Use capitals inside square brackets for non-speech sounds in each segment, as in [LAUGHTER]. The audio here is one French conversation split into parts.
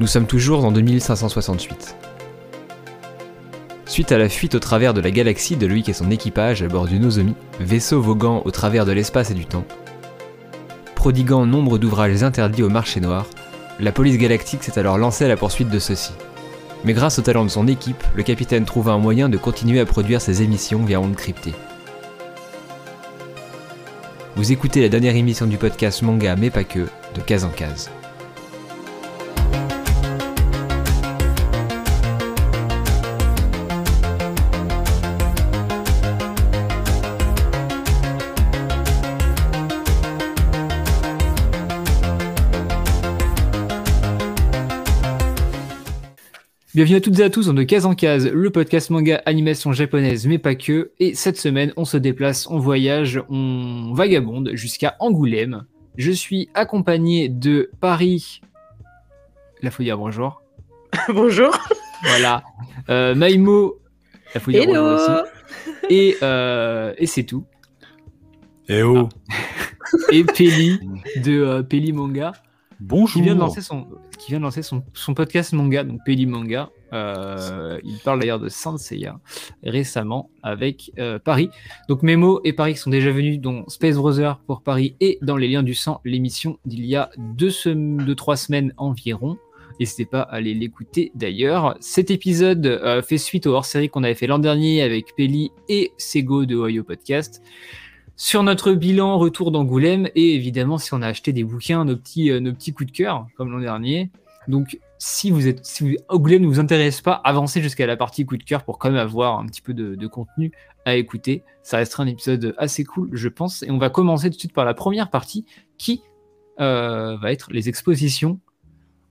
Nous sommes toujours en 2568. Suite à la fuite au travers de la galaxie de Loïc et son équipage à bord du Nozomi, vaisseau voguant au travers de l'espace et du temps, prodiguant nombre d'ouvrages interdits au marché noir, la police galactique s'est alors lancée à la poursuite de ceux-ci. Mais grâce au talent de son équipe, le capitaine trouva un moyen de continuer à produire ses émissions via ondes cryptées. Vous écoutez la dernière émission du podcast Manga mais pas que, de case en case. Bienvenue à toutes et à tous dans De Case en Case, le podcast manga animation japonaise mais pas que. Et cette semaine, on se déplace, on voyage, on vagabonde jusqu'à Angoulême. Je suis accompagné de Paris. La faut dire bonjour. [LAUGHS] Bonjour. Voilà. Euh, Maïmo. La faut dire Hello. bonjour aussi. Et, euh, et c'est tout. Eh oh [LAUGHS] Et Peli de euh, Peli Manga. Bonjour qui vient de lancer son, podcast manga, donc Peli Manga. Euh, il parle d'ailleurs de Saint Seiya récemment avec euh, Paris. Donc Memo et Paris sont déjà venus dans Space Brother pour Paris et dans Les Liens du Sang, l'émission d'il y a deux, deux, trois semaines environ. N'hésitez pas à aller l'écouter d'ailleurs. Cet épisode euh, fait suite au hors-série qu'on avait fait l'an dernier avec Peli et Sego de Ohio Podcast sur notre bilan retour d'Angoulême et évidemment si on a acheté des bouquins, nos petits, euh, nos petits coups de cœur comme l'an dernier. Donc si vous êtes, si Angoulême ne vous intéresse pas, avancez jusqu'à la partie coup de cœur pour quand même avoir un petit peu de, de contenu à écouter. Ça restera un épisode assez cool, je pense. Et on va commencer tout de suite par la première partie qui euh, va être les expositions.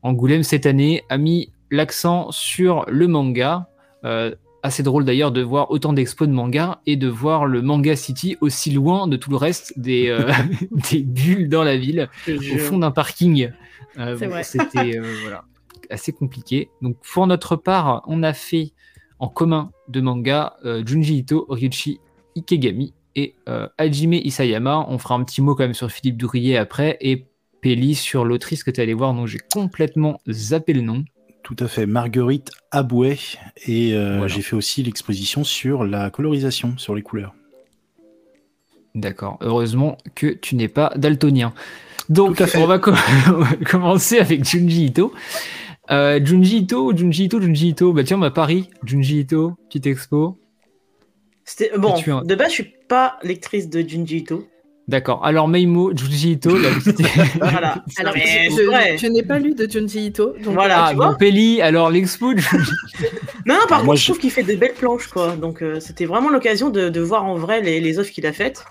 Angoulême cette année a mis l'accent sur le manga. Euh, assez drôle d'ailleurs de voir autant d'expos de manga et de voir le Manga City aussi loin de tout le reste des, euh, [LAUGHS] des bulles dans la ville, au fond d'un parking. Euh, bon. C'était euh, voilà, assez compliqué. Donc pour notre part, on a fait en commun de manga euh, Junji Ito, Ryuichi Ikegami et euh, Hajime Isayama. On fera un petit mot quand même sur Philippe Dourier après et Peli sur l'autrice que tu es allé voir dont j'ai complètement zappé le nom. Tout à fait, Marguerite Abouet. Et euh, Voilà. j'ai fait aussi l'exposition sur la colorisation, sur les couleurs. D'accord. Heureusement que tu n'es pas daltonien. Donc, on va, com- [LAUGHS] commencer avec Junji Ito. Euh, Junji Ito, Junji Ito, Junji Ito. Bah tiens, on va à Paris. Junji Ito, petite expo. C'était bon. De base, je suis pas lectrice de Junji Ito. D'accord. Alors, Meimo, Junji Ito, la. [LAUGHS] Voilà. [LAUGHS] Alors, Mais je, je n'ai pas lu de Junji Ito. Donc Voilà. Ah, tu bon, vois Peli, alors l'expo de Junji [LAUGHS] Non, non, par Alors, contre, moi, je trouve qu'il fait de belles planches, quoi. Donc, euh, c'était vraiment l'occasion de, de voir en vrai les, les œuvres qu'il a faites.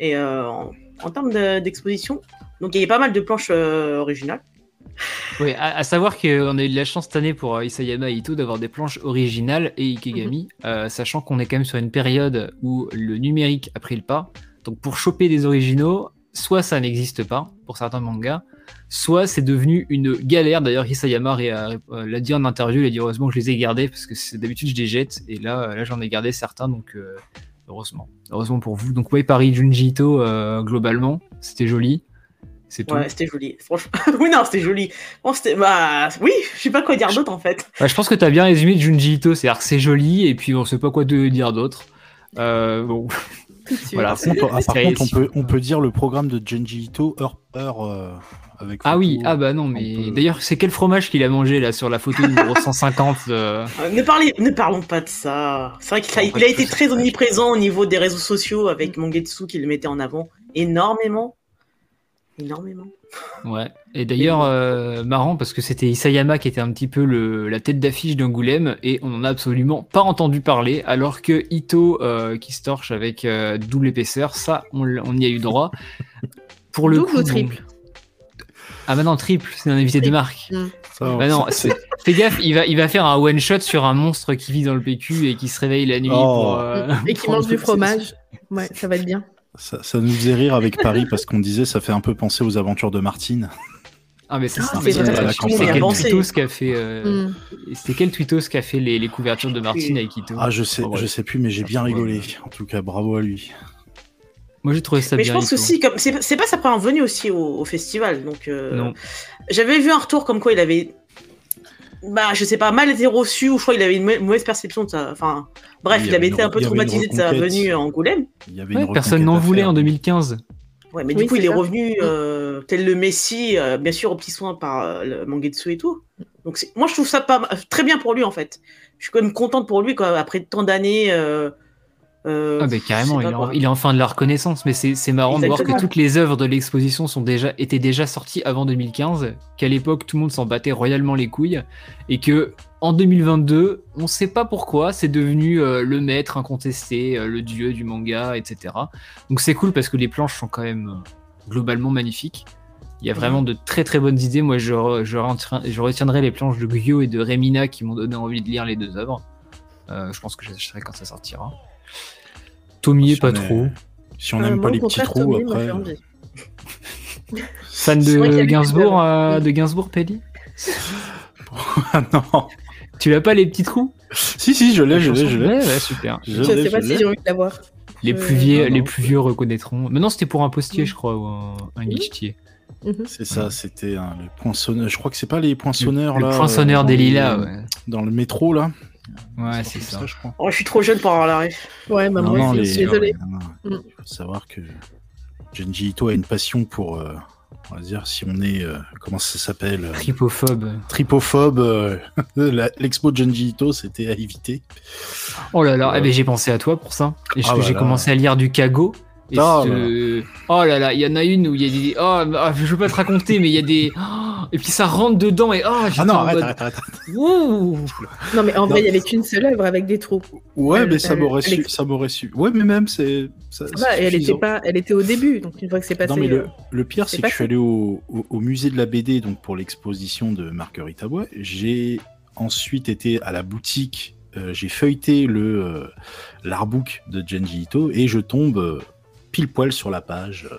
Et euh, en, en termes de- d'exposition, donc il y avait pas mal de planches euh, originales. Oui, à, à savoir qu'on a eu de la chance cette année pour euh, Isayama et Ito d'avoir des planches originales et Ikegami, euh, sachant qu'on est quand même sur une période où le numérique a pris le pas. Donc pour choper des originaux, soit ça n'existe pas pour certains mangas, soit c'est devenu une galère. D'ailleurs, Isayama ré- euh, l'a dit en interview, il a dit heureusement que je les ai gardés parce que d'habitude je les jette et là, euh, là j'en ai gardé certains donc euh, heureusement. Heureusement pour vous. Donc ouais, Paris Junji Ito, euh, globalement, c'était joli. C'est tout. Ouais, c'était joli. Franchement, [LAUGHS] oui, non, c'était joli. Bon, bah, oui, je sais pas quoi dire d'autre en fait. Ouais, je pense que tu as bien résumé Junji Ito, c'est-à-dire que c'est joli et puis on sait pas quoi de dire d'autre. Euh, bon. Voilà. Par contre, ah, par C'est contre, on, peut, on peut dire le programme de Genji Ito, heure, heure euh, avec Ah photo. oui, ah bah non, mais peut- d'ailleurs, c'est quel fromage qu'il a mangé là sur la photo numéro [LAUGHS] 150 euh, Euh, ne, parlez, ne parlons pas de ça. C'est vrai qu'il a, il a été très omniprésent au niveau des réseaux sociaux avec Mangetsu qui le mettait en avant énormément. Énormément. Ouais. Et d'ailleurs, euh, marrant parce que c'était Isayama qui était un petit peu le, la tête d'affiche d'Angoulême et on en a absolument pas entendu parler, alors que Ito euh, qui se torche avec euh, double épaisseur, ça, on, on y a eu droit. Pour le Double coup, ou triple Ah bah non, triple, c'est un invité de marque. Ça, Bah non, c'est- c'est- fais gaffe, il va, il va faire un one shot sur un monstre qui vit dans le PQ et qui se réveille la nuit Oh. pour. euh, Et qui mange du fromage. Ouais, ça va être bien. Ça, ça nous faisait rire avec Paris parce qu'on disait ça fait un peu penser aux aventures de Martine. Ah, mais ça, Ah, c'est c'est c'est quel tweetos qui a fait. euh, Mm. C'était quel tweetos qui a fait les, les couvertures de Martine avec Ito Ah, je sais, Oh, ouais. je sais plus, mais j'ai bien rigolé. En tout cas, bravo à lui. Moi j'ai trouvé ça Mais bien. je pense aussi, comme c'est c'est pas sa première venue aussi au, au festival, donc euh, Non. j'avais vu un retour comme quoi il avait bah, je sais pas, mal été reçu, ou je crois qu'il avait une mau- mauvaise perception de ça. Enfin, bref, il avait été un peu traumatisé de sa venue à Angoulême. Il y avait Ouais, personne n'en voulait en 2015. Ouais, mais Oui, du coup, il est ça. revenu euh, tel le Messi, euh, bien sûr, au petit soin par euh, le Mangetsu et tout. Donc, moi, je trouve ça pas ma- très bien pour lui, en fait. Je suis quand même contente pour lui, quoi, après tant d'années. Euh, Ah je carrément, il est, en, quoi. il est enfin de la reconnaissance, mais c'est c'est marrant de voir que toutes les œuvres de l'exposition sont déjà étaient déjà sorties avant 2015, qu'à l'époque tout le monde s'en battait royalement les couilles, et que en 2022, on sait pas pourquoi, c'est devenu euh, le maître incontesté, euh, le dieu du manga, etc. Donc c'est cool parce que les planches sont quand même globalement magnifiques. Il y a vraiment de très très bonnes idées. Moi, je, re- je, retiens- je retiendrai les planches de Gyo et de Remina qui m'ont donné envie de lire les deux œuvres. Je pense que j'achèterai quand ça sortira. Tomie, Si pas est- trop. Si on Euh, n'aime moi, pas les petits trous, Tommy après. envie. Fan de Gainsbourg, euh, de Gainsbourg, Pelli Ah [LAUGHS] non. Tu l'as pas les petits trous? Si, si, je l'ai, je l'ai, je l'ai. Ouais, super. Je Je sais pas je si l'ai. j'ai envie de l'avoir. Les plus vieux, non, les non. plus vieux reconnaîtront. Maintenant, c'était pour un postier, Mm. je crois, ou un, un Mm. guichetier. Mhm. C'est ça, c'était un, le poinçonneur. Je crois que c'est pas les poinçonneurs Le là. poinçonneur euh, des lilas, ouais. Dans le métro là. Ouais, C'est ça. je crois. Oh, je suis trop jeune pour avoir la ref. Ouais, Non, non, les- je suis désolée. non, non. Mm. Il faut savoir que Genji Ito a une passion pour, euh, on va dire, si on est, euh, comment ça s'appelle, euh, Tripophobe. tripophobe, euh, [LAUGHS] l'expo de Genji Ito, c'était à éviter. Oh là là, eh ben, j'ai pensé à toi pour ça. Ah j'ai commencé à lire du Kago. Et euh, oh là là, il y en a une où il y a des. Oh, ah, je veux pas te raconter, mais il y a des. oh, et puis ça rentre dedans et. Oh, Ah non, arrête, mode, arrête, arrête. arrête. Ouh. Non, mais en Non. vrai, il y avait qu'une seule œuvre avec des trous. Ouais, Elle- mais ça m'aurait su, est- ça m'aurait su. Ouais, mais même, c'est. ça- elle était pas, elle était au début, donc une fois que c'est passé. Non, mais euh, le, le pire, c'est que pas je suis allé au, au- au musée de la BD donc pour l'exposition de Marguerite Abois. J'ai ensuite été à la boutique, euh, j'ai feuilleté le euh, l'artbook de Genji Ito et je tombe euh, pile poil sur la page. euh,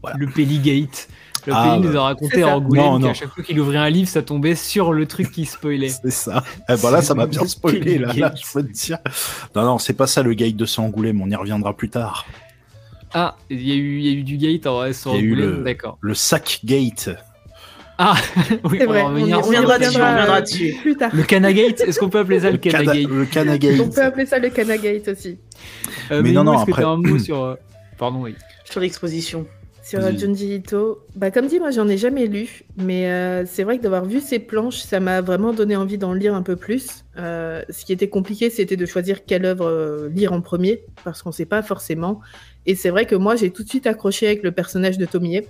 voilà. Le Pelligate. Le Ah, Pelli nous bah. a raconté à. Angoulême qu'à chaque fois qu'il ouvrait un livre, ça tombait sur le truc qui spoilait. C'est ça. Eh ben là, ça m'a bien [LAUGHS] spoilé. Là, je peux te dire. Non, non, c'est pas ça le guide de San Angoulême. On y reviendra plus tard. Ah, il y, a eu- il y a eu du gate en vrai sur Il y a eu Angoulême, le- d'accord. Le sac gate. Ah, [LAUGHS] oui, C'est on vrai, on, y reviendra dessus, plus tard. Le Canagate, est-ce qu'on peut appeler ça le Le Cana- Canagate le Canagate. On peut appeler ça le Canagate aussi. Euh, Mais mais non, non, après- un mot sur. Pardon, oui. Sur l'exposition. Sur Vas-y. euh, Junji Ito, bah, comme dit, moi j'en ai jamais lu, mais euh, c'est vrai que d'avoir vu ces planches, ça m'a vraiment donné envie d'en lire un peu plus. Euh, ce qui était compliqué, c'était de choisir quelle œuvre euh, lire en premier, parce qu'on sait pas forcément. Et c'est vrai que moi j'ai tout de suite accroché avec le personnage de Tomie.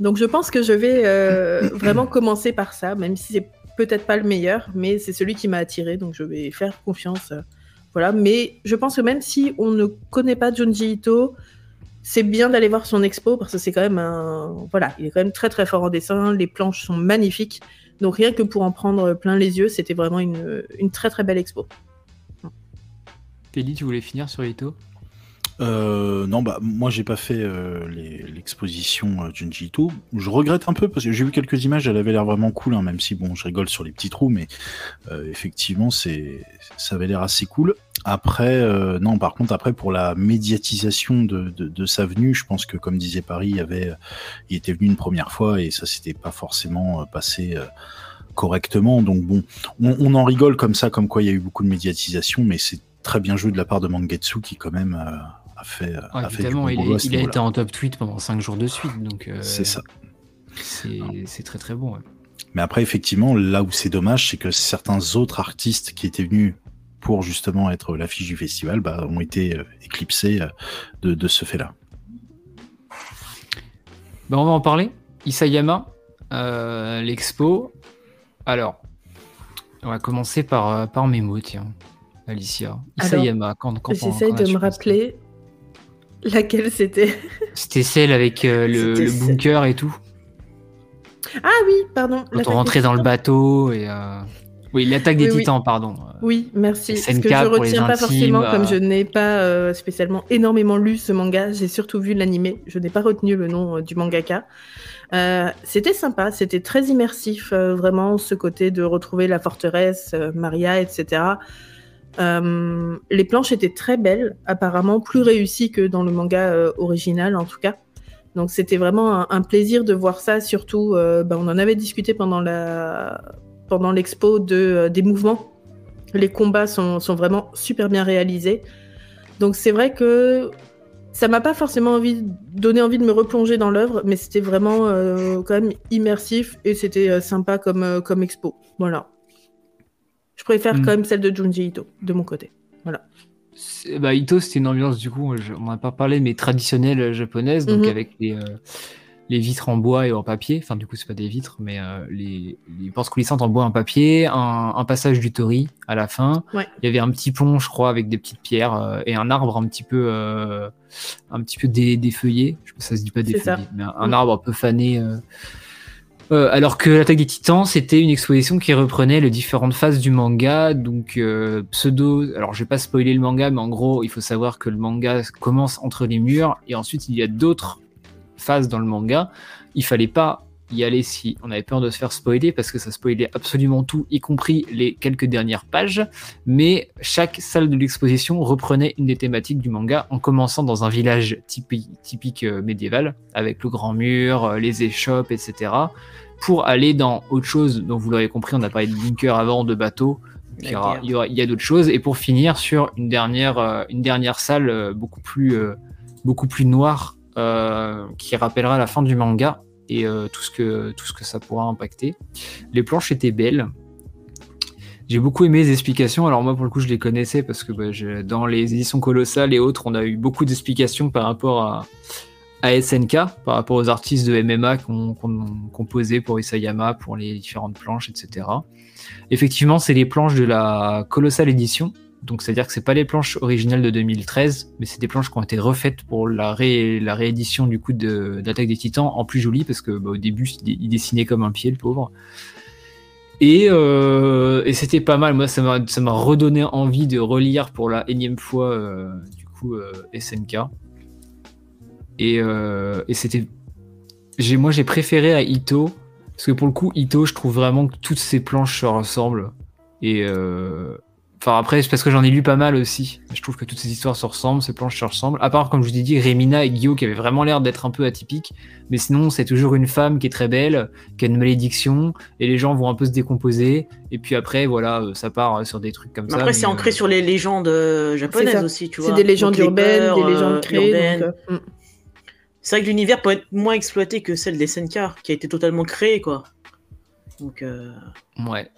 Donc je pense que je vais euh, [LAUGHS] vraiment commencer par ça, même si c'est peut-être pas le meilleur, mais c'est celui qui m'a attiré, donc je vais faire confiance. Voilà, mais je pense que même si on ne connaît pas Junji Ito, c'est bien d'aller voir son expo parce que c'est quand même un. Voilà, il est quand même très très fort en dessin, les planches sont magnifiques. Donc rien que pour en prendre plein les yeux, c'était vraiment une, très très belle expo. Pelli, tu voulais finir sur Ito? Euh, non, bah moi j'ai pas fait euh, l'exposition euh, Junji Ito. Je regrette un peu parce que j'ai vu quelques images, elle avait l'air vraiment cool, hein, même si bon, je rigole sur les petits trous, mais euh, effectivement c'est ça avait l'air assez cool. Après, euh, non, par contre après pour la médiatisation de, de, de sa venue, je pense que comme disait Paris, il avait, il était venu une première fois et ça s'était pas forcément euh, passé. correctement donc bon on, on en rigole comme ça comme quoi il y a eu beaucoup de médiatisation mais c'est très bien joué de la part de Mangetsu qui quand même euh, a fait, Ah, a fait du bon il, est- il a été en top tweet pendant 5 jours de suite, donc euh, C'est ça. c'est c'est très très bon. ouais. Mais après, effectivement, là où c'est dommage, c'est que certains autres artistes qui étaient venus pour justement être l'affiche du festival bah, ont été euh, éclipsés euh, de, de ce fait-là. Ben, on va en parler. Isayama, euh, l'expo. Alors, on va commencer par, euh, par mes mots, tiens. Alicia. Alors, Isayama, quand, quand on- J'essaye quand de me rappeler laquelle c'était. C'était celle avec euh, le, bunker et tout. Ah oui, pardon. Quand on rentrait dans le bateau et. euh, Oui, l'attaque des Oui, oui. titans, pardon. Euh, Oui, merci. Parce que SNK je les retiens pas intimes, forcément, euh. comme je n'ai pas euh, spécialement énormément lu ce manga, j'ai surtout vu l'animé. Je n'ai pas retenu le nom euh, du mangaka. Euh, c'était sympa, c'était très immersif, euh, vraiment ce côté de retrouver la forteresse, euh, Maria, etc. Euh, les planches étaient très belles, apparemment plus réussies que dans le manga euh, original en tout cas. Donc c'était vraiment un, plaisir de voir ça, surtout, euh, bah, on en avait discuté pendant pendant l'expo de, des mouvements. Les combats sont, sont, vraiment super bien réalisés. Donc c'est vrai que ça m'a pas forcément donné envie de me replonger dans l'œuvre, mais c'était vraiment quand même immersif et c'était sympa comme, comme expo. Voilà. Je préfère hmm. quand même celle de Junji Ito, de mon côté. Voilà. Bah, Ito, c'était une ambiance, du coup, on n'en a pas parlé, mais traditionnelle euh, japonaise, donc mhm. avec les, euh, les, vitres en bois et en papier. Enfin, du coup, c'est pas des vitres, mais euh, les, les, portes coulissantes en bois et en papier, un, passage du tori à la fin. Il y avait un petit pont, je crois, avec des petites pierres et un arbre un petit peu, un petit peu défeuillé. Je sais pas si ça se dit pas défeuillé, mais un, un, arbre un peu fané. Euh, alors que l'attaque des titans, c'était une exposition qui reprenait les différentes phases du manga. Donc, euh, pseudo. Alors, je vais pas spoiler le manga, mais en gros, il faut savoir que le manga commence entre les murs et ensuite il y a d'autres phases dans le manga. Il fallait pas y aller si on avait peur de se faire spoiler parce que ça spoilait absolument tout, y compris les quelques dernières pages. Mais chaque salle de l'exposition reprenait une des thématiques du manga en commençant dans un village typique, typique euh, médiéval avec le grand mur, les échoppes, etc pour aller dans autre chose. Donc vous l'aurez compris, on a parlé de bunker avant, de bateau. Il y, a, d'autres choses. Et pour finir sur une dernière, euh, une dernière salle euh, beaucoup, plus, euh, beaucoup plus noire qui rappellera la fin du manga et tout, ce que, tout ce que ça pourra impacter. Les planches étaient belles. J'ai beaucoup aimé les explications. Alors moi, pour le coup, je les connaissais parce que bah, dans les éditions colossales et autres, on a eu beaucoup d'explications par rapport à, à SNK par rapport aux artistes de MMA qu'on qu composé pour Isayama, pour les différentes planches, etc. Effectivement, c'est les planches de la Colossal Edition. Donc, c'est-à-dire que c'est pas les planches originales de 2013, mais c'est des planches qui ont été refaites pour la, réédition du coup d'Attaque des Titans en plus joli parce que bah, au début, il dessinait comme un pied, le pauvre. Et, euh, et c'était pas mal. Moi, ça m'a redonné envie de relire pour la énième fois, euh, du coup, euh, SNK. Euh, et, c'était. Moi, j'ai préféré à Ito. Parce que pour le coup, Ito, je trouve vraiment que toutes ces planches se ressemblent. Et. Euh, enfin, après, c'est parce que j'en ai lu pas mal aussi. Je trouve que toutes ces histoires se ressemblent, ces planches se ressemblent. À part, comme je vous ai dit, Rémina et Guillaume qui avaient vraiment l'air d'être un peu atypiques. Mais sinon, c'est toujours une femme qui est très belle, qui a une malédiction, et les gens vont un peu se décomposer. Et puis après, voilà, euh, ça part sur des trucs comme ça. Après, c'est ancré sur les légendes japonaises aussi, tu vois. C'est des légendes urbaines, des légendes créées. Mm. C'est vrai que l'univers peut être moins exploité que celle des SNK, qui a été totalement créée, quoi. Donc. Euh... Ouais.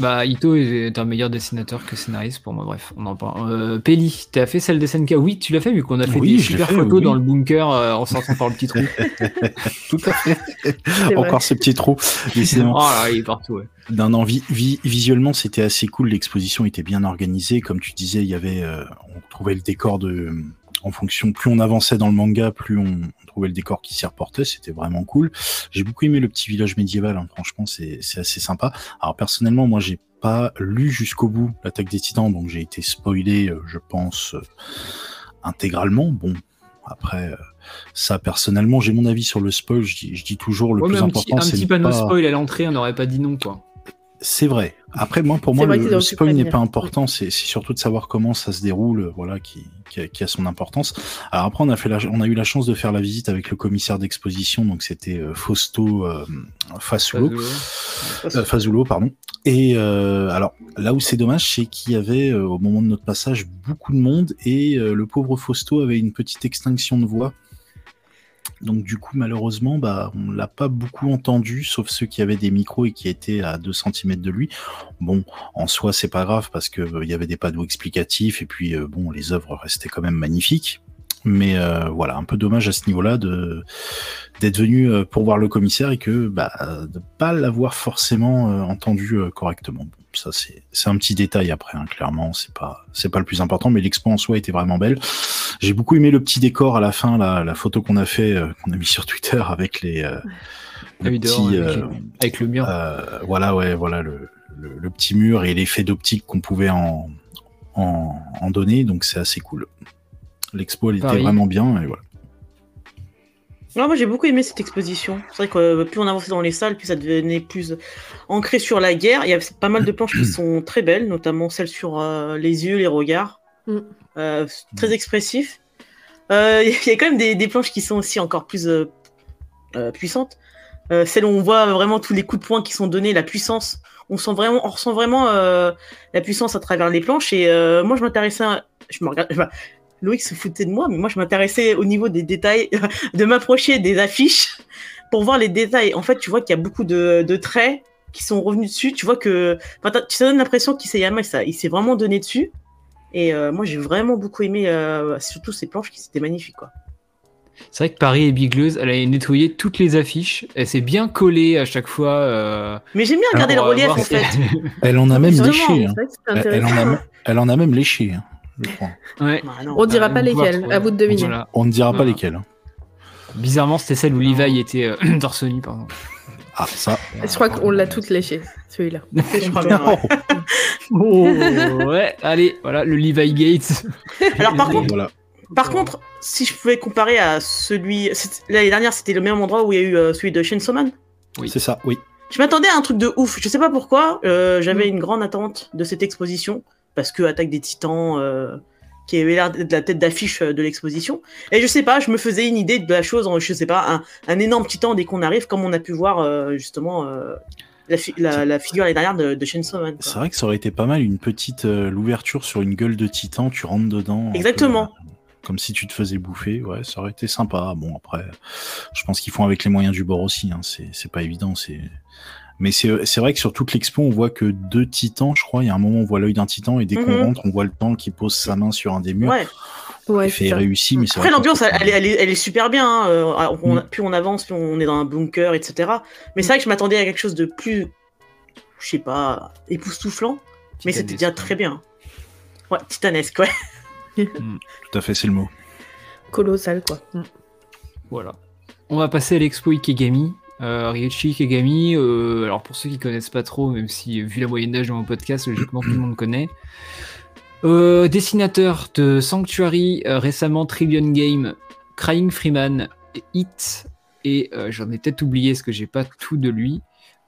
Bah, Ito est un meilleur dessinateur que scénariste pour moi. Bref, on en parle. Euh, Peli, tu as fait celle des SNK Oui, tu l'as fait vu qu'on a fait des super photos dans le bunker euh, en sortant par le petit trou. [LAUGHS] Tout à fait. Encore ce petit trou. oh là, il est partout. Ouais. D'un envie, visuellement, c'était assez cool. L'exposition était bien organisée. Comme tu disais, il y avait, euh, on trouvait le décor de, en fonction, plus on avançait dans le manga, plus on, le décor qui s'y reportait, c'était vraiment cool. J'ai beaucoup aimé le petit village médiéval, hein. franchement, c'est assez sympa. Alors personnellement, moi, j'ai pas lu jusqu'au bout l'attaque des titans, donc j'ai été spoilé, euh, je pense, euh, intégralement. Bon, après, euh, ça, personnellement, j'ai mon avis sur le spoil. Je dis, toujours le plus important, c'est un petit panneau spoil à l'entrée, on n'aurait pas dit non, quoi. C'est vrai. Après, moi, pour moi, le, spoil n'est pas important. C'est surtout de savoir comment ça se déroule, voilà, qui, qui, a, son importance. Alors après, on a fait, on a eu la chance de faire la visite avec le commissaire d'exposition, donc c'était euh, Fausto euh, Fasulo, euh, pardon. Et euh, alors là où c'est dommage, c'est qu'il y avait au moment de notre passage beaucoup de monde et le pauvre Fausto avait une petite extinction de voix. Donc du coup, malheureusement, bah, on l'a pas beaucoup entendu, sauf ceux qui avaient des micros et qui étaient à 2 cm de lui. Bon, en soi, c'est pas grave parce que euh, il y avait des panneaux explicatifs et puis euh, bon, les œuvres restaient quand même magnifiques. Mais euh, voilà, un peu dommage à ce niveau-là de d'être venu pour voir le commissaire et que bah, de pas l'avoir forcément entendu correctement ça c'est un petit détail après, hein, clairement, c'est pas c'est pas le plus important, mais l'expo en soi était vraiment belle. J'ai beaucoup aimé le petit décor à la fin, la, la photo qu'on a fait, euh, qu'on a mis sur Twitter [LAUGHS] avec les, euh, le petit, euh, avec le mur. voilà, ouais, voilà le, le, petit mur et l'effet d'optique qu'on pouvait en, en, en, donner, donc c'est assez cool. L'expo elle était vraiment bien et voilà moi j'ai beaucoup aimé cette exposition. C'est vrai que euh, plus on avançait dans les salles, plus ça devenait plus ancré sur la guerre. Il y a pas mal de planches qui [CLEARS THROAT] sont très belles, notamment celles sur euh, les yeux, les regards, mm. euh, très expressifs. [LAUGHS] Il y a quand même des, planches qui sont aussi encore plus puissantes. Euh, celle où on voit vraiment tous les coups de poing qui sont donnés, la puissance. On sent vraiment, on ressent vraiment euh, la puissance à travers les planches. Et euh, moi, je m'intéressais, à... je me regarde, bah, Loïc se foutait de moi, mais moi, je m'intéressais au niveau des détails, [LAUGHS] de m'approcher des affiches pour voir les détails. En fait, tu vois qu'il y a beaucoup de, de, traits qui sont revenus dessus. Tu vois que, enfin, tu te donnes l'impression qu'Isayama, ça, il s'est vraiment donné dessus. Et euh, moi, j'ai vraiment beaucoup aimé, euh, surtout ces planches qui c'était magnifique, quoi. C'est vrai que Paris est bigleuse, elle a nettoyé toutes les affiches, elle s'est bien collée à chaque fois. Euh... Mais j'aime bien regarder le relief en fait. elle en a même léché. Hein. Elle, en a, elle, en a, même léché, hein, je crois. Ouais. Bah, non, on ne dira pas lesquelles, à vous de deviner. Voilà. On ne dira pas lesquelles. Hein. Bizarrement, c'était celle où Levi était euh, [CLEARS THROAT] torse nu, pardon. Ah, ça. Je crois qu'on l'a toutes léché, celui-là. [LAUGHS] je crois bien. Ouais. oh, ouais, allez, voilà, le Levi Gates. Alors, par contre, voilà. Par contre, si je pouvais comparer à celui. L'année dernière, c'était le même endroit où il y a eu euh, celui de Chainsaw Man Oui. C'est ça, oui. Je m'attendais à un truc de ouf. Je sais pas pourquoi. Euh, J'avais mm. une grande attente de cette exposition. Parce que Attaque des Titans, euh, qui avait l'air de la tête d'affiche de l'exposition. Et je sais pas, je me faisais une idée de la chose je sais pas, un, un énorme titan dès qu'on arrive, comme on a pu voir euh, justement. La, fi la, la, figure l'année dernière de, de Chainsaw Man. C'est vrai que ça aurait été pas mal une petite l'ouverture sur une gueule de titan, tu rentres dedans. Exactement comme si tu te faisais bouffer, ouais, ça aurait été sympa. Bon, après, je pense qu'ils font avec les moyens du bord aussi, hein. c'est pas évident, c'est. Mais c'est vrai que sur toute l'expo, on voit que deux titans, je crois. Il y a un moment, on voit l'œil d'un titan, et dès qu'on mm -hmm. rentre, on voit le temps qui pose sa main sur un des murs. Ouais. Ouais, fait réussi, mais Après, l'ambiance, elle, elle, elle, est super bien. Hein. Euh, on, mm. Plus on avance, plus on est dans un bunker, etc. Mais c'est vrai que je m'attendais à quelque chose de plus, je sais pas, époustouflant. Mais c'était déjà très bien. Ouais, titanesque, ouais. [LAUGHS] Mm. Tout à fait, c'est le mot. Colossal, quoi. Mm. Voilà. On va passer à l'expo Ikegami. Euh, Ryuichi Ikegami, euh, alors pour ceux qui connaissent pas trop, même si vu la moyenne d'âge de mon podcast, logiquement tout le monde connaît. Euh, dessinateur de Sanctuary, euh, récemment Trillion Game, Crying Freeman, Hit, et euh, j'en ai peut-être oublié parce que j'ai pas tout de lui.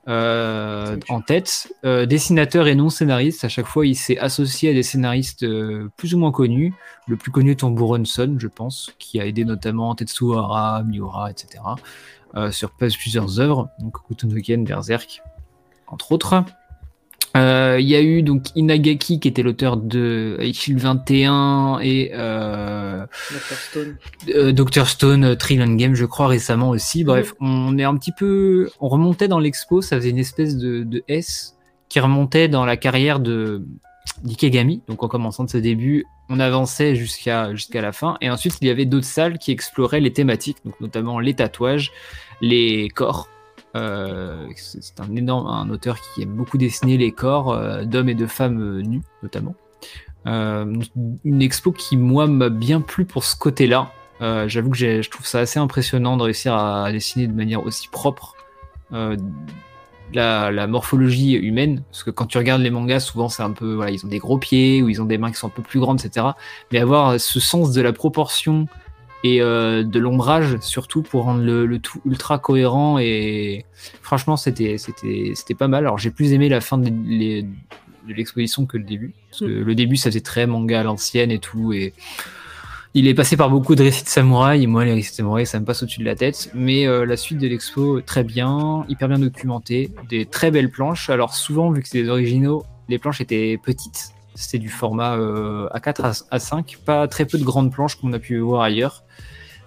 Euh, en tête. Euh, dessinateur et non scénariste, à chaque fois il s'est associé à des scénaristes euh, plus ou moins connus. Le plus connu étant Buronson, je pense, qui a aidé notamment Tetsuhara, Miura, etc. Euh, sur plusieurs œuvres, donc Kutonoken, Berserk, entre autres. Euh, il y a eu donc Inagaki qui était l'auteur de Shield 21 et euh, Dr Stone, euh, Stone euh, Trillion Game je crois récemment aussi. Bref, mmh. on est un petit peu, on remontait dans l'expo, ça faisait une espèce de, de, S qui remontait dans la carrière de d'Ikegami. Donc en commençant de ses débuts, on avançait jusqu'à la fin et ensuite il y avait d'autres salles qui exploraient les thématiques, donc notamment les tatouages, les corps euh, c'est un énorme un auteur qui aime beaucoup dessiner les corps euh, d'hommes et de femmes euh, nus, notamment. Une expo qui, moi, m'a bien plu pour ce côté-là. J'avoue que je trouve ça assez impressionnant de réussir à dessiner de manière aussi propre la, la, morphologie humaine. Parce que quand tu regardes les mangas, souvent, c'est un peu. Voilà, ils ont des gros pieds ou ils ont des mains qui sont un peu plus grandes, etc. Mais avoir ce sens de la proportion et euh, de l'ombrage surtout pour rendre le, le, tout ultra cohérent et franchement c'était c'était c'était pas mal alors j'ai plus aimé la fin de l'exposition que le début parce que mm. le début ça faisait très manga à l'ancienne et tout et il est passé par beaucoup de récits de samouraï moi les récits de samouraï ça me passe au-dessus de la tête. Mais euh, la suite de l'expo très bien hyper bien documenté des très belles planches. Alors souvent vu que c'est des originaux les planches étaient petites. C'était du format euh, A4 à, A5, pas très peu de grandes planches qu'on a pu voir ailleurs,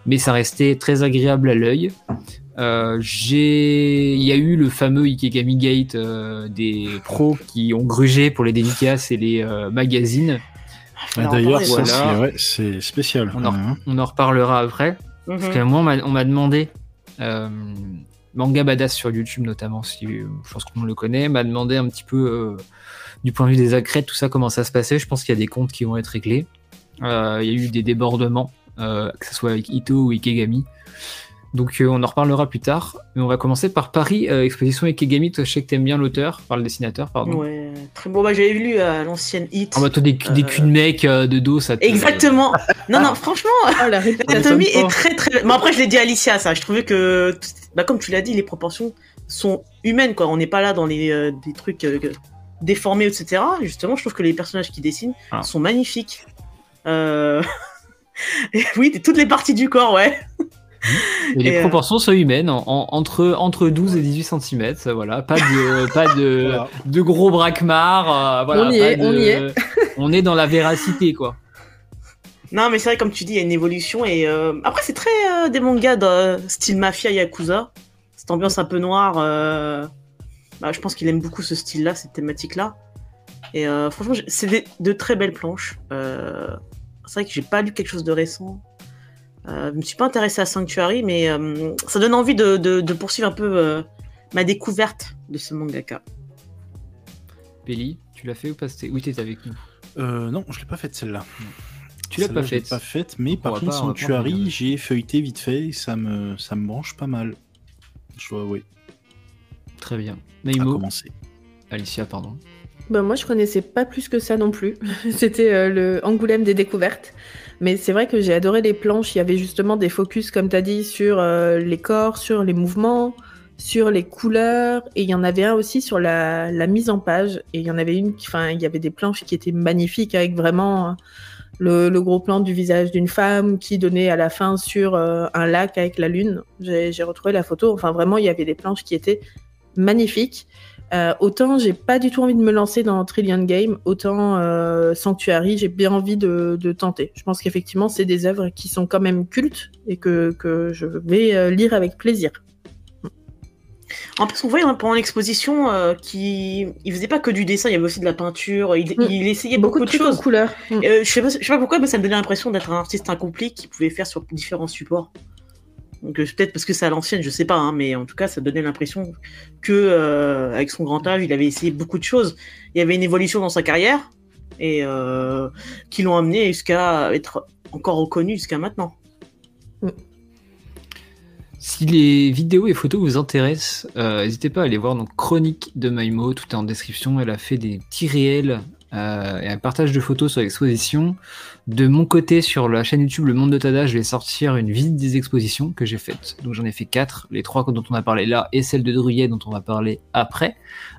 mais ça restait très agréable à l'œil. Euh, il y a eu le fameux Ikegami Gate euh, des pros qui ont grugé pour les dédicaces et les magazines. D'ailleurs, voilà. c'est spécial. On en, hein. on en, reparlera après. Mm -hmm. Parce que moi, on m'a demandé, euh, Manga Badass sur YouTube notamment, si je pense qu'on le connaît, m'a demandé un petit peu du point de vue des accrètes, tout ça, comment ça se passait. Je pense qu'il y a des comptes qui vont être réglés. Euh, il y a eu des débordements, euh, que ce soit avec Ito ou Ikegami. Donc euh, on en reparlera plus tard. Mais on va commencer par Paris, euh, exposition Ikegami. Toi, je sais que t'aimes bien l'auteur, par le dessinateur, pardon. Ouais, très bon. Bah, j'avais lu euh, l'ancienne Hit. En bah, toi, des, des culs de mec de dos, ça te... Exactement. [LAUGHS] non, non, franchement, oh, [LAUGHS] l'anatomie est très, très. Mais après, je l'ai dit à Alicia, ça. Je trouvais que, bah, comme tu l'as dit, les proportions sont humaines, quoi. On n'est pas là dans les des trucs déformés, etc. Justement, je trouve que les personnages qui dessinent ah. sont magnifiques. Euh... [LAUGHS] oui, toutes les parties du corps, ouais. Et les Et, euh, proportions sont humaines, en- en- entre, entre 12 et 18 cm, voilà. Pas de, [LAUGHS] pas de, Voilà. de gros braquemars, euh, voilà. On y pas est, de- on y est. [LAUGHS] on est dans la véracité, quoi. Non, mais c'est vrai, comme tu dis, il y a une évolution. Et euh, après, c'est très euh, des mangas de style mafia yakuza. Cette ambiance un peu noire. euh, bah, je pense qu'il aime beaucoup ce style-là, cette thématique-là. Et euh, franchement, c'est des- de très belles planches. Euh, c'est vrai que j'ai pas lu quelque chose de récent. Euh, je me suis pas intéressé à Sanctuary, mais euh, ça donne envie de, de- de poursuivre un peu euh, ma découverte de ce mangaka. Pelli, tu l'as fait ou pas Oui, t'étais avec nous. Euh, non, je l'ai pas faite celle-là. Tu l'as pas je l'ai faite. pas faite, mais on par contre, pas- Sanctuary, regarder. j'ai feuilleté vite fait et ça me, ça me branche pas mal. Je dois avouer, Très bien. à Naïmo, commencer. Alicia, pardon. Ben, moi, je connaissais pas plus que ça non plus. [LAUGHS] C'était euh, le Angoulême des découvertes. Mais c'est vrai que j'ai adoré les planches. Il y avait justement des focus, comme tu as dit, sur euh, les corps, sur les mouvements, sur les couleurs. Et il y en avait un aussi sur la, mise en page. Et il y en avait une, enfin, il y avait des planches qui étaient magnifiques avec vraiment euh, le, gros plan du visage d'une femme qui donnait à la fin sur euh, un lac avec la lune. J'ai retrouvé la photo. Enfin, vraiment, il y avait des planches qui étaient magnifiques. Euh, autant j'ai pas du tout envie de me lancer dans Trillion Game, autant euh, Sanctuary, j'ai bien envie de, de tenter. Je pense qu'effectivement, c'est des œuvres qui sont quand même cultes et que, que je vais euh, lire avec plaisir. En plus, on voyait hein, pendant l'exposition euh, qu'il il faisait pas que du dessin, il y avait aussi de la peinture, il, Mm. il essayait beaucoup, de trucs choses. en couleur. Mm. Euh, je, sais pas, je sais pas pourquoi, mais ça me donnait l'impression d'être un artiste incomplet qui pouvait faire sur différents supports. Peut-être parce que c'est à l'ancienne, je sais pas, hein, mais en tout cas, ça donnait l'impression que euh, avec son grand âge, il avait essayé beaucoup de choses. Il y avait une évolution dans sa carrière et euh, qui l'ont amené jusqu'à être encore reconnu jusqu'à maintenant. Si les vidéos et photos vous intéressent, euh, n'hésitez pas à aller voir donc Chronique de Maimo, tout est en description. Elle a fait des petits réels euh, et un partage de photos sur l'exposition. De mon côté, sur la chaîne YouTube Le Monde de Tada, je vais sortir une visite des expositions que j'ai faites. Donc j'en ai fait quatre, les trois dont on a parlé là et celle de Druyet dont on va parler après.